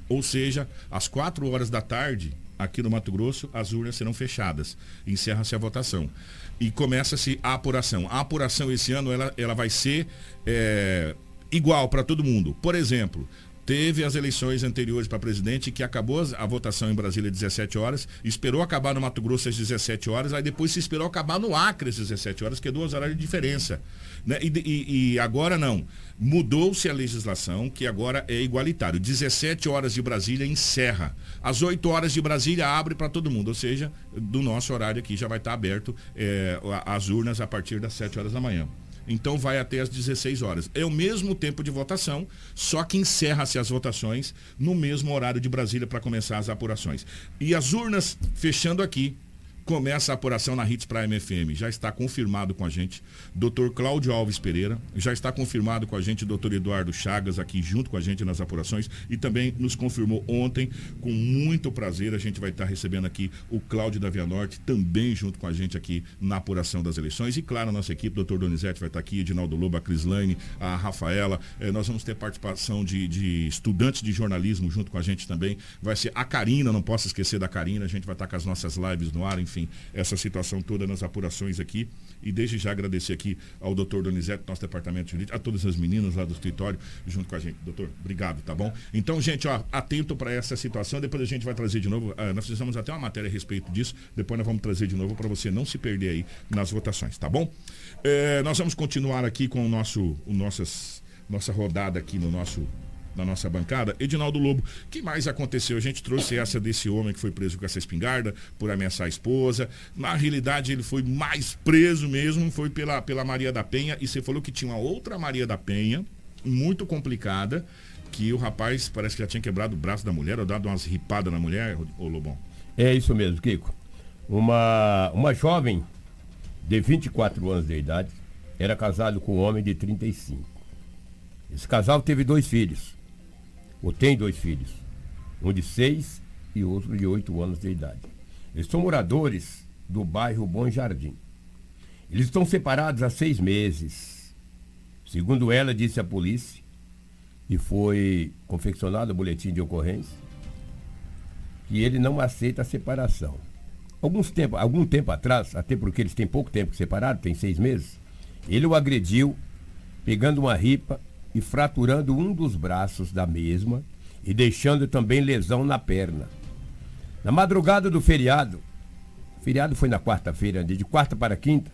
Ou seja, às 4 horas da tarde, aqui no Mato Grosso, as urnas serão fechadas. Encerra-se a votação. E começa-se a apuração. A apuração esse ano ela, ela vai ser é, igual para todo mundo. Por exemplo, teve as eleições anteriores para presidente que acabou a votação em Brasília às 17 horas, esperou acabar no Mato Grosso às 17 horas, aí depois se esperou acabar no Acre às 17 horas, que é duas horas de diferença. Né? E, e, e agora não. Mudou-se a legislação, que agora é igualitário. 17 horas de Brasília encerra. Às 8 horas de Brasília abre para todo mundo. Ou seja, do nosso horário aqui já vai estar aberto é, as urnas a partir das 7 horas da manhã. Então vai até às 16 horas. É o mesmo tempo de votação, só que encerra-se as votações no mesmo horário de Brasília para começar as apurações. E as urnas fechando aqui, começa a apuração na Hits Prime FM. Já está confirmado com a gente Dr. Cláudio Alves Pereira, já está confirmado com a gente Dr. Eduardo Chagas aqui junto com a gente nas apurações e também nos confirmou ontem, com muito prazer, a gente vai estar recebendo aqui o Cláudio da Via Norte, também junto com a gente aqui na apuração das eleições. E claro, a nossa equipe, Dr. Donizete vai estar aqui, Edinaldo Lobo, a Crislane, a Rafaela. Eh, nós vamos ter participação de, de estudantes de jornalismo junto com a gente também. Vai ser a Karina, não posso esquecer da Karina, a gente vai estar com as nossas lives no ar, enfim, essa situação toda nas apurações aqui. E desde já agradecer aqui ao doutor Donizete, nosso departamento jurídico, a todas as meninas lá do escritório, junto com a gente. Doutor, obrigado, tá bom? Então, gente, ó, atento para essa situação, depois a gente vai trazer de novo, uh, nós fizemos até uma matéria a respeito disso, depois nós vamos trazer de novo para você não se perder aí nas votações, tá bom? Eh, nós vamos continuar aqui com o nosso, o nossas, nossa rodada aqui no nosso na nossa bancada. Edinaldo Lobo, que mais aconteceu? A gente trouxe essa desse homem que foi preso com essa espingarda por ameaçar a esposa. Na realidade, ele foi mais preso mesmo, foi pela, pela Maria da Penha. E você falou que tinha uma outra Maria da Penha, muito complicada, que o rapaz parece que já tinha quebrado o braço da mulher, ou dado umas ripadas na mulher, ô Lobão. É isso mesmo, Kiko. Uma, uma jovem de 24 anos de idade era casado com um homem de 35. Esse casal teve dois filhos ou tem dois filhos, um de seis e outro de oito anos de idade. Eles são moradores do bairro Bom Jardim. Eles estão separados há seis meses. Segundo ela, disse a polícia, e foi confeccionado o boletim de ocorrência, que ele não aceita a separação. Alguns tempo, algum tempo atrás, até porque eles têm pouco tempo separados, tem seis meses, ele o agrediu pegando uma ripa e fraturando um dos braços da mesma e deixando também lesão na perna. Na madrugada do feriado, feriado foi na quarta-feira, de quarta para quinta,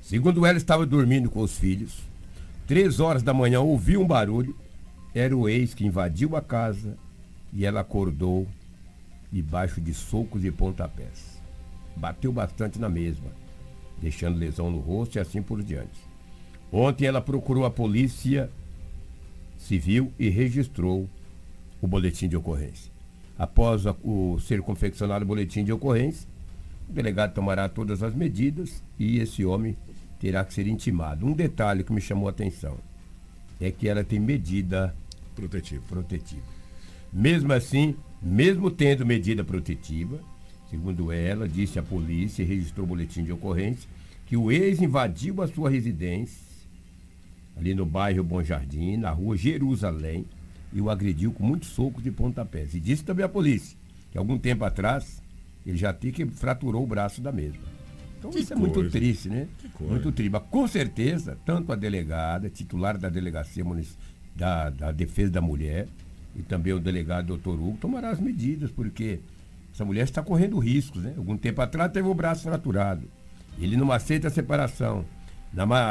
segundo ela estava dormindo com os filhos, três horas da manhã ouviu um barulho, era o ex que invadiu a casa e ela acordou debaixo de socos e pontapés. Bateu bastante na mesma, deixando lesão no rosto e assim por diante. Ontem ela procurou a polícia civil e registrou o boletim de ocorrência. Após o ser confeccionado o boletim de ocorrência, o delegado tomará todas as medidas e esse homem terá que ser intimado. Um detalhe que me chamou a atenção é que ela tem medida protetiva. protetiva. Mesmo assim, mesmo tendo medida protetiva, segundo ela, disse a polícia e registrou o boletim de ocorrência, que o ex invadiu a sua residência ali no bairro Bom Jardim, na rua Jerusalém, e o agrediu com muitos socos de pontapés. E disse também a polícia que algum tempo atrás ele já tinha que fraturou o braço da mesma. Então Que isso é muito coisa. triste, né? Coisa. Muito triste. Mas com certeza, tanto a delegada, titular da delegacia da, da defesa da mulher, e também o delegado doutor Hugo, tomará as medidas, porque essa mulher está correndo riscos, né? Algum tempo atrás teve o braço fraturado. Ele não aceita a separação.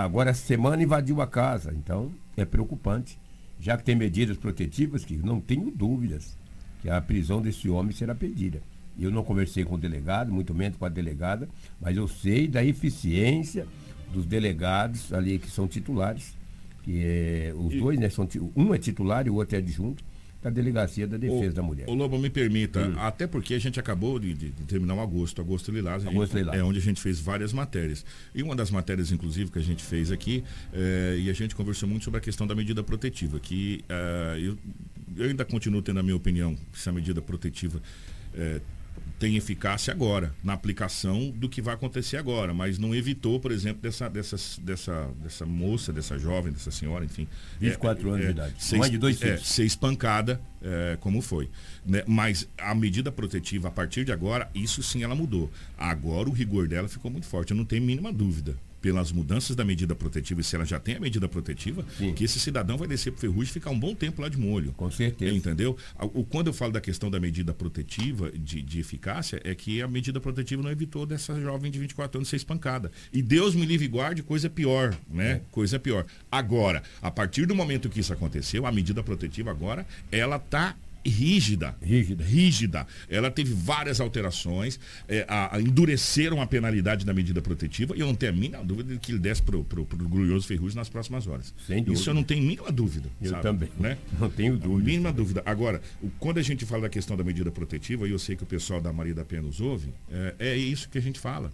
Agora essa semana invadiu a casa, então é preocupante. Já que tem medidas protetivas, que não tenho dúvidas que a prisão desse homem será pedida. Eu não conversei com o delegado, muito menos com a delegada, mas eu sei da eficiência dos delegados ali que são titulares. Que é, os dois, né? São, um é titular e o outro é adjunto da Delegacia da Defesa da Mulher. Ô Lobo, me permita, Hum. até porque a gente acabou de, de- de terminar o agosto, agosto lilás, a gente- Agosto Lilás. é onde a gente fez várias matérias. E uma das matérias, inclusive, que a gente fez aqui, é, e a gente conversou muito sobre a questão da medida protetiva, que é, eu, eu ainda continuo tendo a minha opinião que essa medida protetiva é, tem eficácia agora, na aplicação do que vai acontecer agora, mas não evitou, por exemplo, dessa, dessas, dessa, dessa moça, dessa jovem, dessa senhora, enfim. 24 anos de idade. Ser, Mãe de dois é, filhos. ser espancada, é, como foi. né? Mas a medida protetiva, a partir de agora, isso sim ela mudou. Agora o rigor dela ficou muito forte, eu não tenho mínima dúvida. Pelas mudanças da medida protetiva, e se ela já tem a medida protetiva, que esse cidadão vai descer pro ferrugem e ficar um bom tempo lá de molho. Com certeza. Entendeu? Quando eu falo da questão da medida protetiva, de, de eficácia, é que a medida protetiva não evitou dessa jovem de 24 anos ser espancada. E Deus me livre e guarde, coisa pior, né? Coisa pior. Agora, a partir do momento que isso aconteceu, a medida protetiva agora, ela tá rígida. Rígida. Rígida. Ela teve várias alterações, é, a, a endureceram a penalidade da medida protetiva, e eu não tenho a mínima dúvida de que ele desce pro, pro, pro glorioso ferrugem nas próximas horas. Sem Isso dúvida. eu não tenho mínima dúvida. Eu sabe? também. Né? [LAUGHS] Não tenho dúvida. Mínima dúvida. Agora, o- quando a gente fala da questão da medida protetiva, e eu sei que o pessoal da Maria da Penha nos ouve, é, é isso que a gente fala.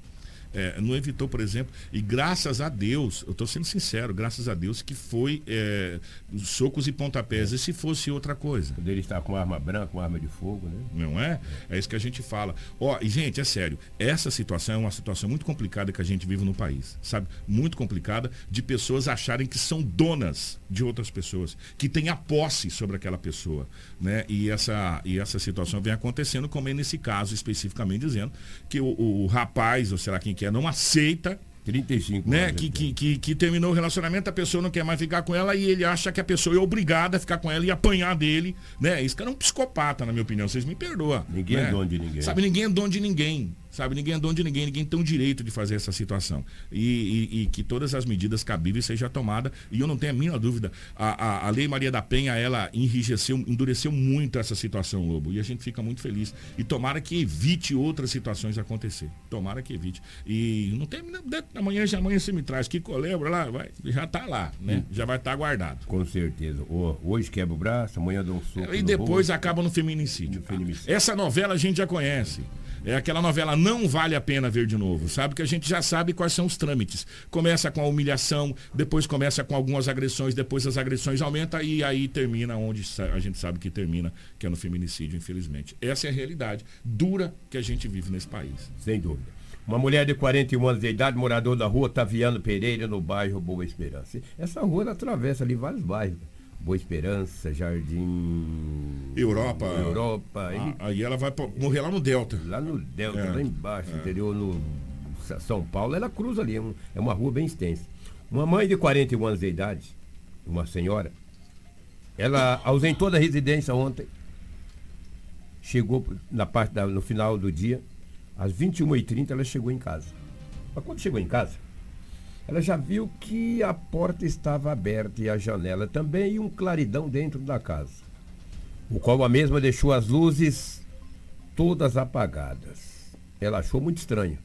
É, não evitou, por exemplo, e graças a Deus, eu estou sendo sincero, graças a Deus que foi é, socos e pontapés. E se fosse outra coisa? Quando ele está com arma branca, com arma de fogo, né? Não é? É isso que a gente fala. Ó, e gente, é sério, essa situação é uma situação muito complicada que a gente vive no país, sabe? Muito complicada de pessoas acharem que são donas de outras pessoas, que têm a posse sobre aquela pessoa, né? E essa, e essa situação vem acontecendo, como é nesse caso especificamente dizendo que o, o rapaz, ou sei lá quem que é, não aceita 35 né? anos. Que, que, que, que terminou o relacionamento, a pessoa não quer mais ficar com ela e ele acha que a pessoa é obrigada a ficar com ela e apanhar dele, né? Isso cara é um psicopata, na minha opinião. Vocês me perdoam. Ninguém é né? dono de ninguém. Sabe, ninguém é dono de ninguém. Sabe, ninguém é dono de ninguém, ninguém tem o direito de fazer essa situação. E, e- e que todas as medidas cabíveis sejam tomadas. E eu não tenho a mínima dúvida. A, a, a Lei Maria da Penha, ela enrijeceu, endureceu muito essa situação, Lobo. E a gente fica muito feliz. E tomara que evite outras situações acontecer. Tomara que evite. E não tem. Amanhã, já amanhã você me traz. Que colebra lá, vai, já tá lá, né? Já vai estar guardado. Com certeza. Ho- Hoje quebra o braço, amanhã dá um soco. E no depois acaba no feminicídio. Essa novela a gente já conhece. É aquela novela não vale a pena ver de novo, sabe? Que a gente já sabe quais são os trâmites. Começa com a humilhação, depois começa com algumas agressões, depois as agressões aumentam e aí termina onde a gente sabe que termina, que é no feminicídio, infelizmente. Essa é a realidade dura que a gente vive nesse país. Sem dúvida. Uma mulher de 41 anos de idade, morador da rua Taviano Pereira, no bairro Boa Esperança. Essa rua atravessa ali vários bairros. Boa Esperança, Jardim. Europa. Europa. Ah, aí ela vai pra- morrer lá no Delta. Lá no Delta, É, lá embaixo, é. entendeu? No São Paulo, ela cruza ali. É, é uma rua bem extensa. Uma mãe de 41 anos de idade, uma senhora, ela ausentou da residência ontem. Chegou na parte da- no final do dia, às 21h30 ela chegou em casa. Mas quando chegou em casa, ela já viu que a porta estava aberta e a janela também e um claridão dentro da casa, o qual a mesma deixou as luzes todas apagadas. Ela achou muito estranho.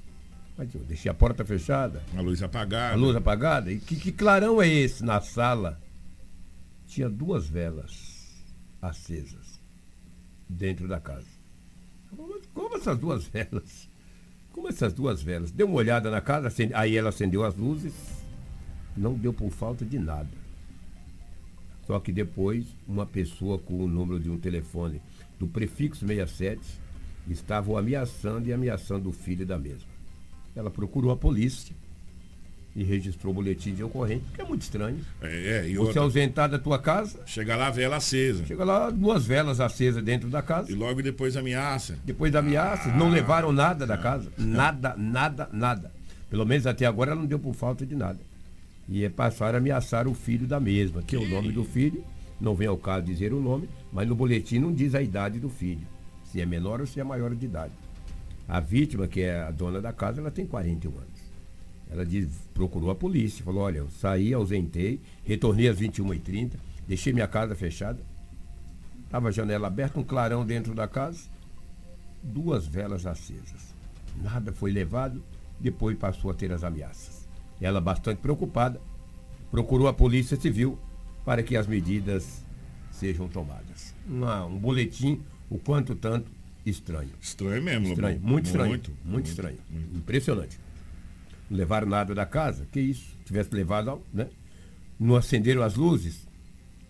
Mas eu deixei a porta fechada. A luz apagada. A luz apagada. E que, que clarão é esse na sala? Tinha duas velas acesas dentro da casa. Como, como essas duas [LAUGHS] velas? Como essas duas velas? Deu uma olhada na casa, acende- aí ela acendeu as luzes, não deu por falta de nada. Só que depois, uma pessoa com o número de um telefone do prefixo 67 estava ameaçando e ameaçando o filho da mesma. Ela procurou a polícia e registrou o boletim de ocorrência, porque é muito estranho. É, é, e Você outra- ausentar da tua casa, Chega lá, a vela acesa. chega lá, duas velas acesas dentro da casa. E logo depois ameaça. Depois da ameaça, não levaram nada da casa. Nada, nada, nada. Pelo menos até agora ela não deu por falta de nada. E é passaram a ameaçar o filho da mesma, que é o nome do filho, não vem ao caso dizer o nome, mas no boletim não diz a idade do filho, se é menor ou se é maior de idade. A vítima, que é a dona da casa, ela tem 41 anos. Ela diz, procurou a polícia, falou, olha, eu saí, ausentei, retornei às 21h30, deixei minha casa fechada, estava a janela aberta, um clarão dentro da casa, duas velas acesas. Nada foi levado, depois passou a ter as ameaças. Ela, bastante preocupada, procurou a Polícia Civil para que as medidas sejam tomadas. Uma- um boletim, o quanto tanto, estranho. Estranho mesmo, Estranho, muito estranho. Muito, Muito, muito, estranho. Impressionante. Não levaram nada da casa? Que isso? Tivesse levado, né? Não acenderam as luzes?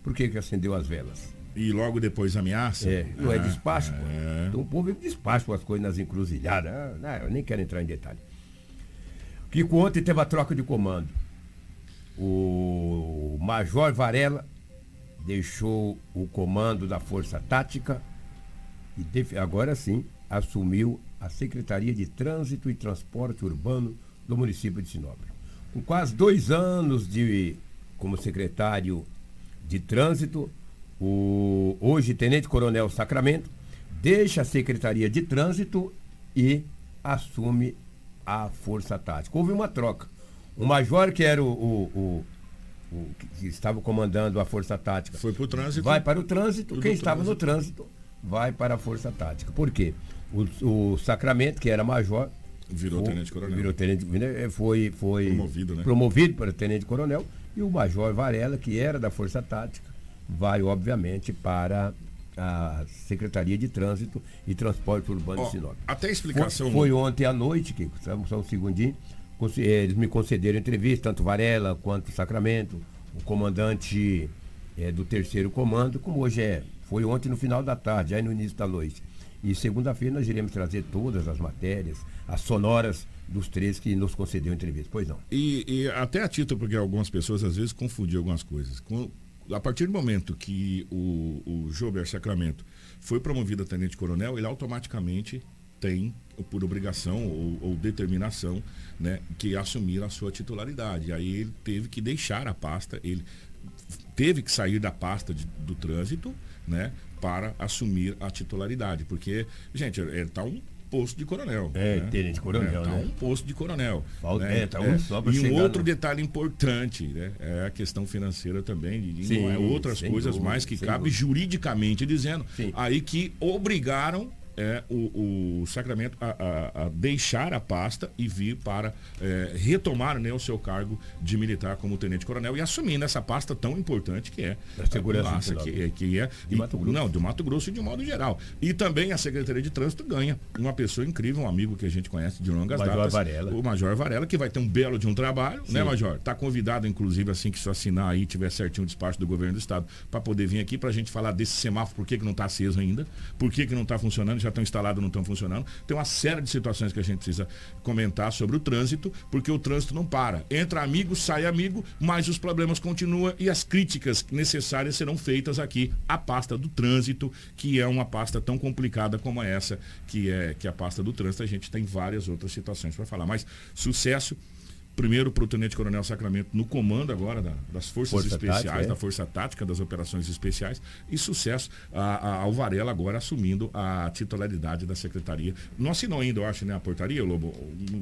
Por que, que acendeu as velas? E logo depois ameaça? É, não é Ah, despacho, pô. é. Então o povo despacha as coisas nas encruzilhadas. Ah, não, eu nem quero entrar em detalhe. Kiko ontem teve a troca de comando. O Major Varela deixou o comando da Força Tática e agora sim assumiu a Secretaria de Trânsito e Transporte Urbano do município de Sinop. Com quase dois anos de como secretário de Trânsito, o hoje Tenente Coronel Sacramento deixa a Secretaria de Trânsito e assume a Força Tática. Houve uma troca. O major, que era o, o- o- o que- estava comandando a Força Tática, foi para o trânsito. Vai para o trânsito. Quem estava no trânsito. trânsito vai para a Força Tática. Por quê? O, o Sacramento, que era major, Virou foi- tenente coronel. Virou tenente, eh, foi, foi Promovido, né? promovido para tenente coronel. E o major Varela, que era da Força Tática, vai, obviamente, para a Secretaria de Trânsito e Transporte Urbano Ó, de Sinop. até a explicação- Foi, foi ontem à noite, que só um segundinho, eles me concederam entrevista, tanto Varela quanto Sacramento, o comandante eh, do terceiro comando, como hoje é. Foi ontem no final da tarde, aí no início da noite. E segunda-feira nós iremos trazer todas as matérias, as sonoras dos três que nos concedeu entrevista. Pois não. E, e até a título, porque algumas pessoas às vezes confundiam algumas coisas. Com- a partir do momento que o, o Jober Sacramento foi promovido a tenente-coronel, ele automaticamente tem, por obrigação ou, ou determinação, né, que assumir a sua titularidade. Aí ele teve que deixar a pasta, ele teve que sair da pasta de- do trânsito, né, para assumir a titularidade, porque, gente, ele tá um posto de coronel. É, né? tenente coronel, É, tá né? um posto de coronel. Falta- né? é, tá um só pra E um outro no- detalhe importante, né? É a questão financeira também, e Sim, não é outras sem coisas dúvida, mais que cabe dúvida. juridicamente dizendo, aí que obrigaram é, o, o Sacramento a, a- a deixar a pasta e vir para é, retomar né, o seu cargo de militar como tenente-coronel e assumir nessa pasta tão importante que é Da segurança a massa, que, é- que é De e- Mato Grosso. Não, do Mato Grosso e de modo geral. E também a Secretaria de Trânsito ganha uma pessoa incrível, um amigo que a gente conhece de longas Major datas, Varela. o Major Varela, que vai ter um belo de um trabalho, né, Sim. Major? Tá convidado, inclusive, assim que se assinar aí, tiver certinho o despacho do governo do estado, para poder vir aqui para a gente falar desse semáforo, por que, que não está aceso ainda, por que, que não está funcionando, já estão instalados, não estão funcionando. Tem uma série de situações que a gente precisa comentar sobre o trânsito, porque o trânsito não para. Entra amigo, sai amigo, mas os problemas continuam e as críticas necessárias serão feitas aqui à pasta do trânsito, que é uma pasta tão complicada como essa, que é que é a pasta do trânsito. A gente tem várias outras situações para falar. Mas sucesso. Primeiro para o Tenente Coronel Sacramento no comando agora da- das Forças Força Especiais, Tática, é. da Força Tática, das Operações Especiais. E sucesso a, a, ao Varela agora assumindo a titularidade da Secretaria. Não assinou ainda, eu acho, né, a portaria, Lobo?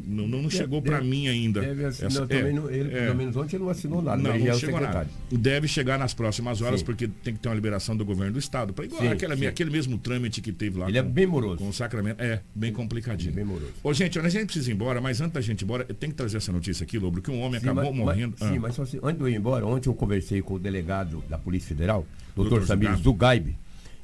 Não, não, não chegou para mim ainda. Deve assinar, Essa- é, não- ele, é. pelo menos ontem ele não assinou nada, Não, é não o chegou nada. Deve chegar nas próximas horas, Sim. porque tem que ter uma liberação do governo do estado. Para igual Sim, aquela, sim. aquele mesmo trâmite que teve lá Ele é com, bem moroso. com o Sacramento. É, bem complicadinho. Bem moroso. Ô, gente, olha, a gente precisa ir embora, mas antes da gente ir embora, tenho que trazer essa notícia aqui, Lobo, que um homem Sim, acabou mas- morrendo. mas- sim, Ah. mas só assim, antes de eu ir embora, ontem eu conversei com o delegado da Polícia Federal, Doutor. Samir Zugaib.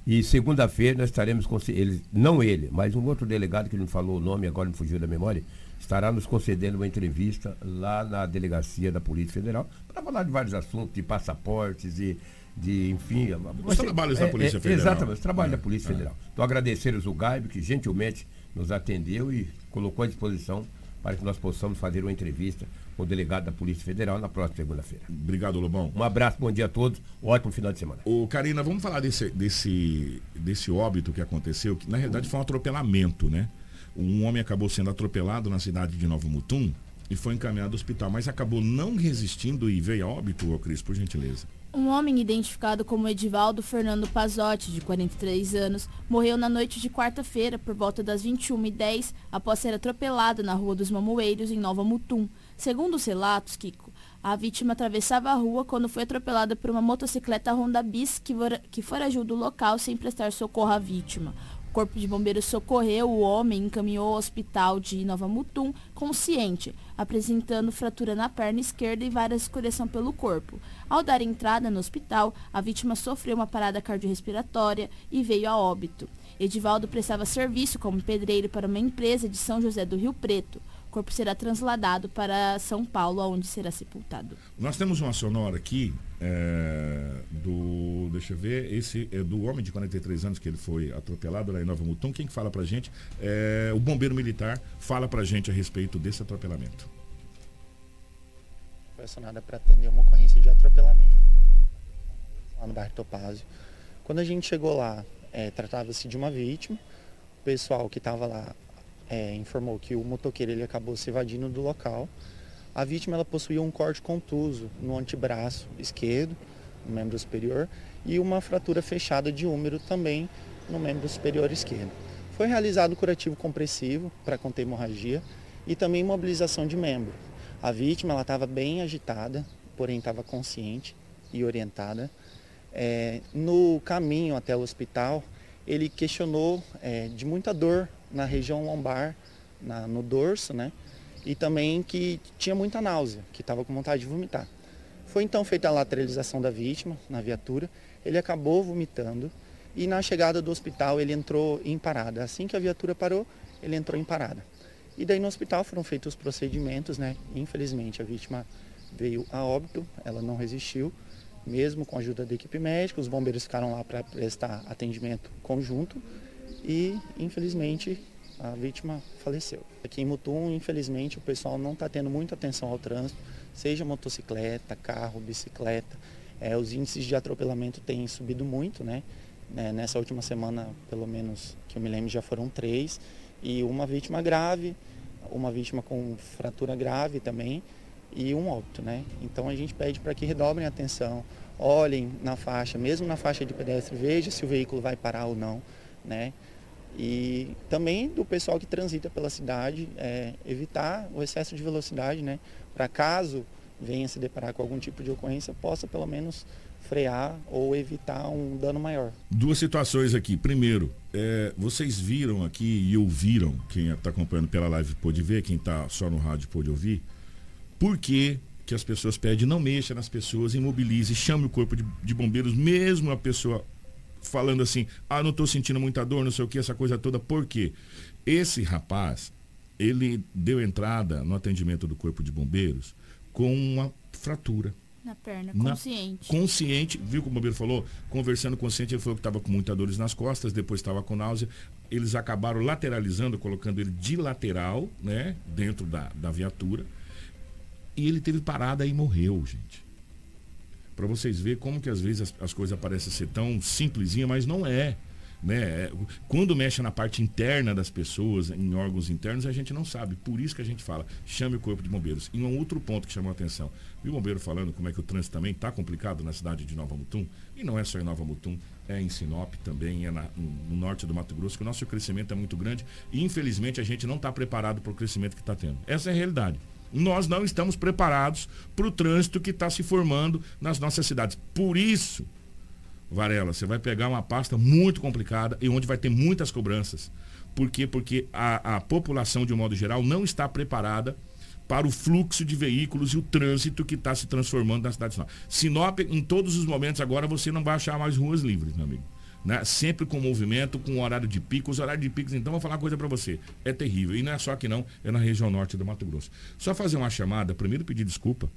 E segunda-feira nós estaremos com ele, não ele, mas um outro delegado que não falou o nome, agora me fugiu da memória, estará nos concedendo uma entrevista lá na delegacia da Polícia Federal para falar de vários assuntos, de passaportes e de, enfim. Os trabalhos da Polícia Federal. Exatamente, os trabalhos É, da Polícia é. Federal. Então agradecer o Zugaib, que gentilmente nos atendeu e colocou à disposição para que nós possamos fazer uma entrevista com o delegado da Polícia Federal na próxima segunda-feira. Obrigado, Lobão. Um abraço, bom dia a todos, um ótimo final de semana. Ô, Karina, vamos falar desse, desse, desse óbito que aconteceu, que na realidade foi um atropelamento, né? Um homem acabou sendo atropelado na cidade de Novo Mutum e foi encaminhado ao hospital, mas acabou não resistindo e veio a óbito, ô Cris, por gentileza. Um homem identificado como Edivaldo Fernando Pazotti, de 43 anos, morreu na noite de quarta-feira, por volta das 21h10, após ser atropelado na Rua dos Mamoeiros, em Nova Mutum. Segundo os relatos, Kiko, a vítima atravessava a rua quando foi atropelada por uma motocicleta Honda Bis que, que foragiu do local sem prestar socorro à vítima. Corpo de Bombeiros socorreu o homem e encaminhou ao hospital de Nova Mutum consciente, apresentando fratura na perna esquerda e várias escoriação pelo corpo. Ao dar entrada no hospital, a vítima sofreu uma parada cardiorrespiratória e veio a óbito. Edivaldo prestava serviço como pedreiro para uma empresa de São José do Rio Preto. O corpo será trasladado para São Paulo, onde será sepultado. Nós temos uma sonora aqui é, do. Deixa eu ver, esse é do homem de 43 anos que ele foi atropelado lá em Nova Mutum. Quem que fala pra gente? É, o bombeiro militar fala pra gente a respeito desse atropelamento. Foi acionada para atender uma ocorrência de atropelamento lá no bairro Topázio. Quando a gente chegou lá, é, tratava-se de uma vítima. O pessoal que estava lá é, informou que o motoqueiro ele acabou se evadindo do local. A vítima ela possuía um corte contuso no antebraço esquerdo, no membro superior, e uma fratura fechada de úmero também no membro superior esquerdo. Foi realizado curativo compressivo para conter hemorragia e também imobilização de membro. A vítima estava bem agitada, porém estava consciente e orientada. É, no caminho até o hospital, ele questionou é, de muita dor na região lombar, na, no dorso, né? E também que tinha muita náusea, que estava com vontade de vomitar. Foi então feita a lateralização da vítima na viatura, ele acabou vomitando e na chegada do hospital ele entrou em parada. Assim que a viatura parou, ele entrou em parada. E daí no hospital foram feitos os procedimentos, né? Infelizmente a vítima veio a óbito, ela não resistiu, mesmo com a ajuda da equipe médica, os bombeiros ficaram lá para prestar atendimento conjunto e infelizmente a vítima faleceu. Aqui em Mutum, infelizmente, o pessoal não está tendo muita atenção ao trânsito, seja motocicleta, carro, bicicleta. É, os índices de atropelamento têm subido muito, né? É, nessa última semana, pelo menos que eu me lembro, já foram três. E uma vítima grave, uma vítima com fratura grave também e um óbito, né? Então a gente pede para que redobrem a atenção, olhem na faixa, mesmo na faixa de pedestre, veja se o veículo vai parar ou não, né? E também do pessoal que transita pela cidade, é, evitar o excesso de velocidade, né? Para caso venha se deparar com algum tipo de ocorrência, possa pelo menos frear ou evitar um dano maior. Duas situações aqui. Primeiro, é, vocês viram aqui e ouviram, quem está acompanhando pela live pôde ver, quem está só no rádio pôde ouvir, por que, que as pessoas pedem não mexa nas pessoas, imobilize, chame o corpo de, de bombeiros, mesmo a pessoa falando assim, ah, não estou sentindo muita dor, não sei o que, essa coisa toda. Por quê? Esse rapaz, ele deu entrada no atendimento do Corpo de Bombeiros com uma fratura. Na perna, Na- consciente. consciente, viu como o bombeiro falou? Conversando consciente, ele falou que estava com muita dores nas costas, depois estava com náusea. Eles acabaram lateralizando, colocando ele de lateral, né? Dentro da, da viatura. E ele teve parada e morreu, gente. Para vocês verem como que às vezes as, as coisas parecem ser tão simplesinha, mas não é. Né? É, Quando mexe na parte interna das pessoas, em órgãos internos, a gente não sabe. Por isso que a gente fala, chame o corpo de bombeiros. E um outro ponto que chamou a atenção. Viu o bombeiro falando como é que o trânsito também está complicado na cidade de Nova Mutum? E não é só em Nova Mutum, é em Sinop também, é na- no norte do Mato Grosso, que o nosso crescimento é muito grande e infelizmente a gente não está preparado para o crescimento que está tendo. Essa é a realidade. Nós não estamos preparados para o trânsito que está se formando nas nossas cidades. Por isso, Varela, você vai pegar uma pasta muito complicada e onde vai ter muitas cobranças. Por quê? Porque a, a população, de um modo geral, não está preparada para o fluxo de veículos e o trânsito que está se transformando na cidade de Sinop. Sinop, em todos os momentos agora, você não vai achar mais ruas livres, meu amigo. Né? Sempre com movimento, com horário de pico. Os horários de picos, então, vou falar uma coisa para você. É terrível. E não é só aqui não, é na região norte do Mato Grosso. Só fazer uma chamada, primeiro pedir desculpa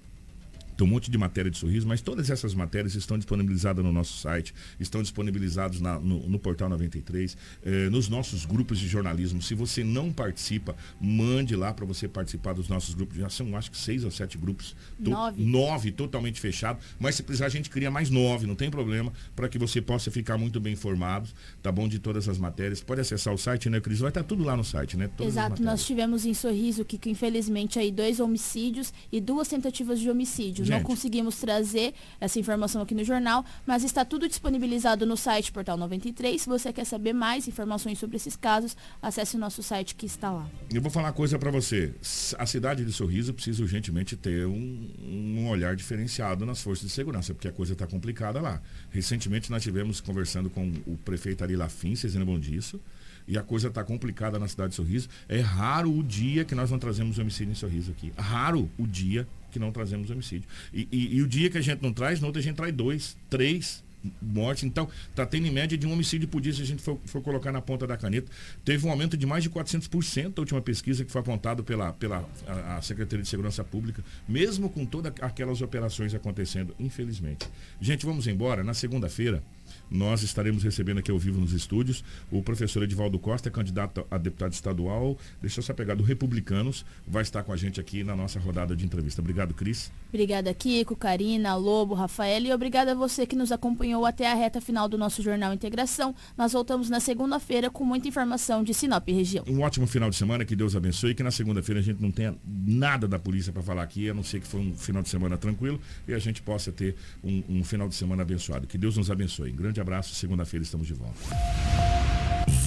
tem um monte de matéria de sorriso, mas todas essas matérias estão disponibilizadas no nosso site, estão disponibilizadas na- no, no Portal 93, eh, nos nossos grupos de jornalismo. Se você não participa, mande lá para você participar dos nossos grupos. Já são, acho que seis ou sete grupos. To- Nove. nove totalmente fechados. Mas se precisar, a gente cria mais nove, não tem problema, para que você possa ficar muito bem informado, tá bom? De todas as matérias. Pode acessar o site, né, Cris? Vai estar tudo lá no site, né? Todas as Exato, nós tivemos em Sorriso que, que infelizmente aí dois homicídios e duas tentativas de homicídio. Não Gente. conseguimos trazer essa informação aqui no jornal, mas está tudo disponibilizado no site Portal 93. Se você quer saber mais informações sobre esses casos, acesse o nosso site que está lá. Eu vou falar uma coisa pra você. A cidade de Sorriso precisa urgentemente ter um, um olhar diferenciado nas forças de segurança, porque a coisa está complicada lá. Recentemente nós tivemos conversando com o prefeito Ari Lafim, vocês lembram disso? E a coisa está complicada na cidade de Sorriso. É raro o dia que nós não trazemos homicídio em Sorriso aqui. Raro o dia que não trazemos homicídio. E, e- e o dia que a gente não traz, no outro a gente traz dois, três mortes. Então, está tendo em média de um homicídio por dia, se a gente for, for colocar na ponta da caneta. Teve um aumento de mais de 400% a última pesquisa que foi apontado pela, pela a, a Secretaria de Segurança Pública, mesmo com todas aquelas operações acontecendo, infelizmente. Gente, vamos embora. Na segunda-feira, nós estaremos recebendo aqui ao vivo nos estúdios o professor Edivaldo Costa, candidato a deputado estadual, deixa eu só pegar do Republicanos, vai estar com a gente aqui na nossa rodada de entrevista. Obrigado, Cris. Obrigada, Kiko, Karina, Lobo, Rafael e obrigada a você que nos acompanhou até a reta final do nosso Jornal Integração. Nós voltamos na segunda-feira com muita informação de Sinop e região. Um ótimo final de semana, que Deus abençoe e que na segunda-feira a gente não tenha nada da polícia para falar aqui, a não ser que foi um final de semana tranquilo e a gente possa ter um, um final de semana abençoado. Que Deus nos abençoe. Um grande abraço, segunda-feira estamos de volta.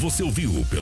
Você ouviu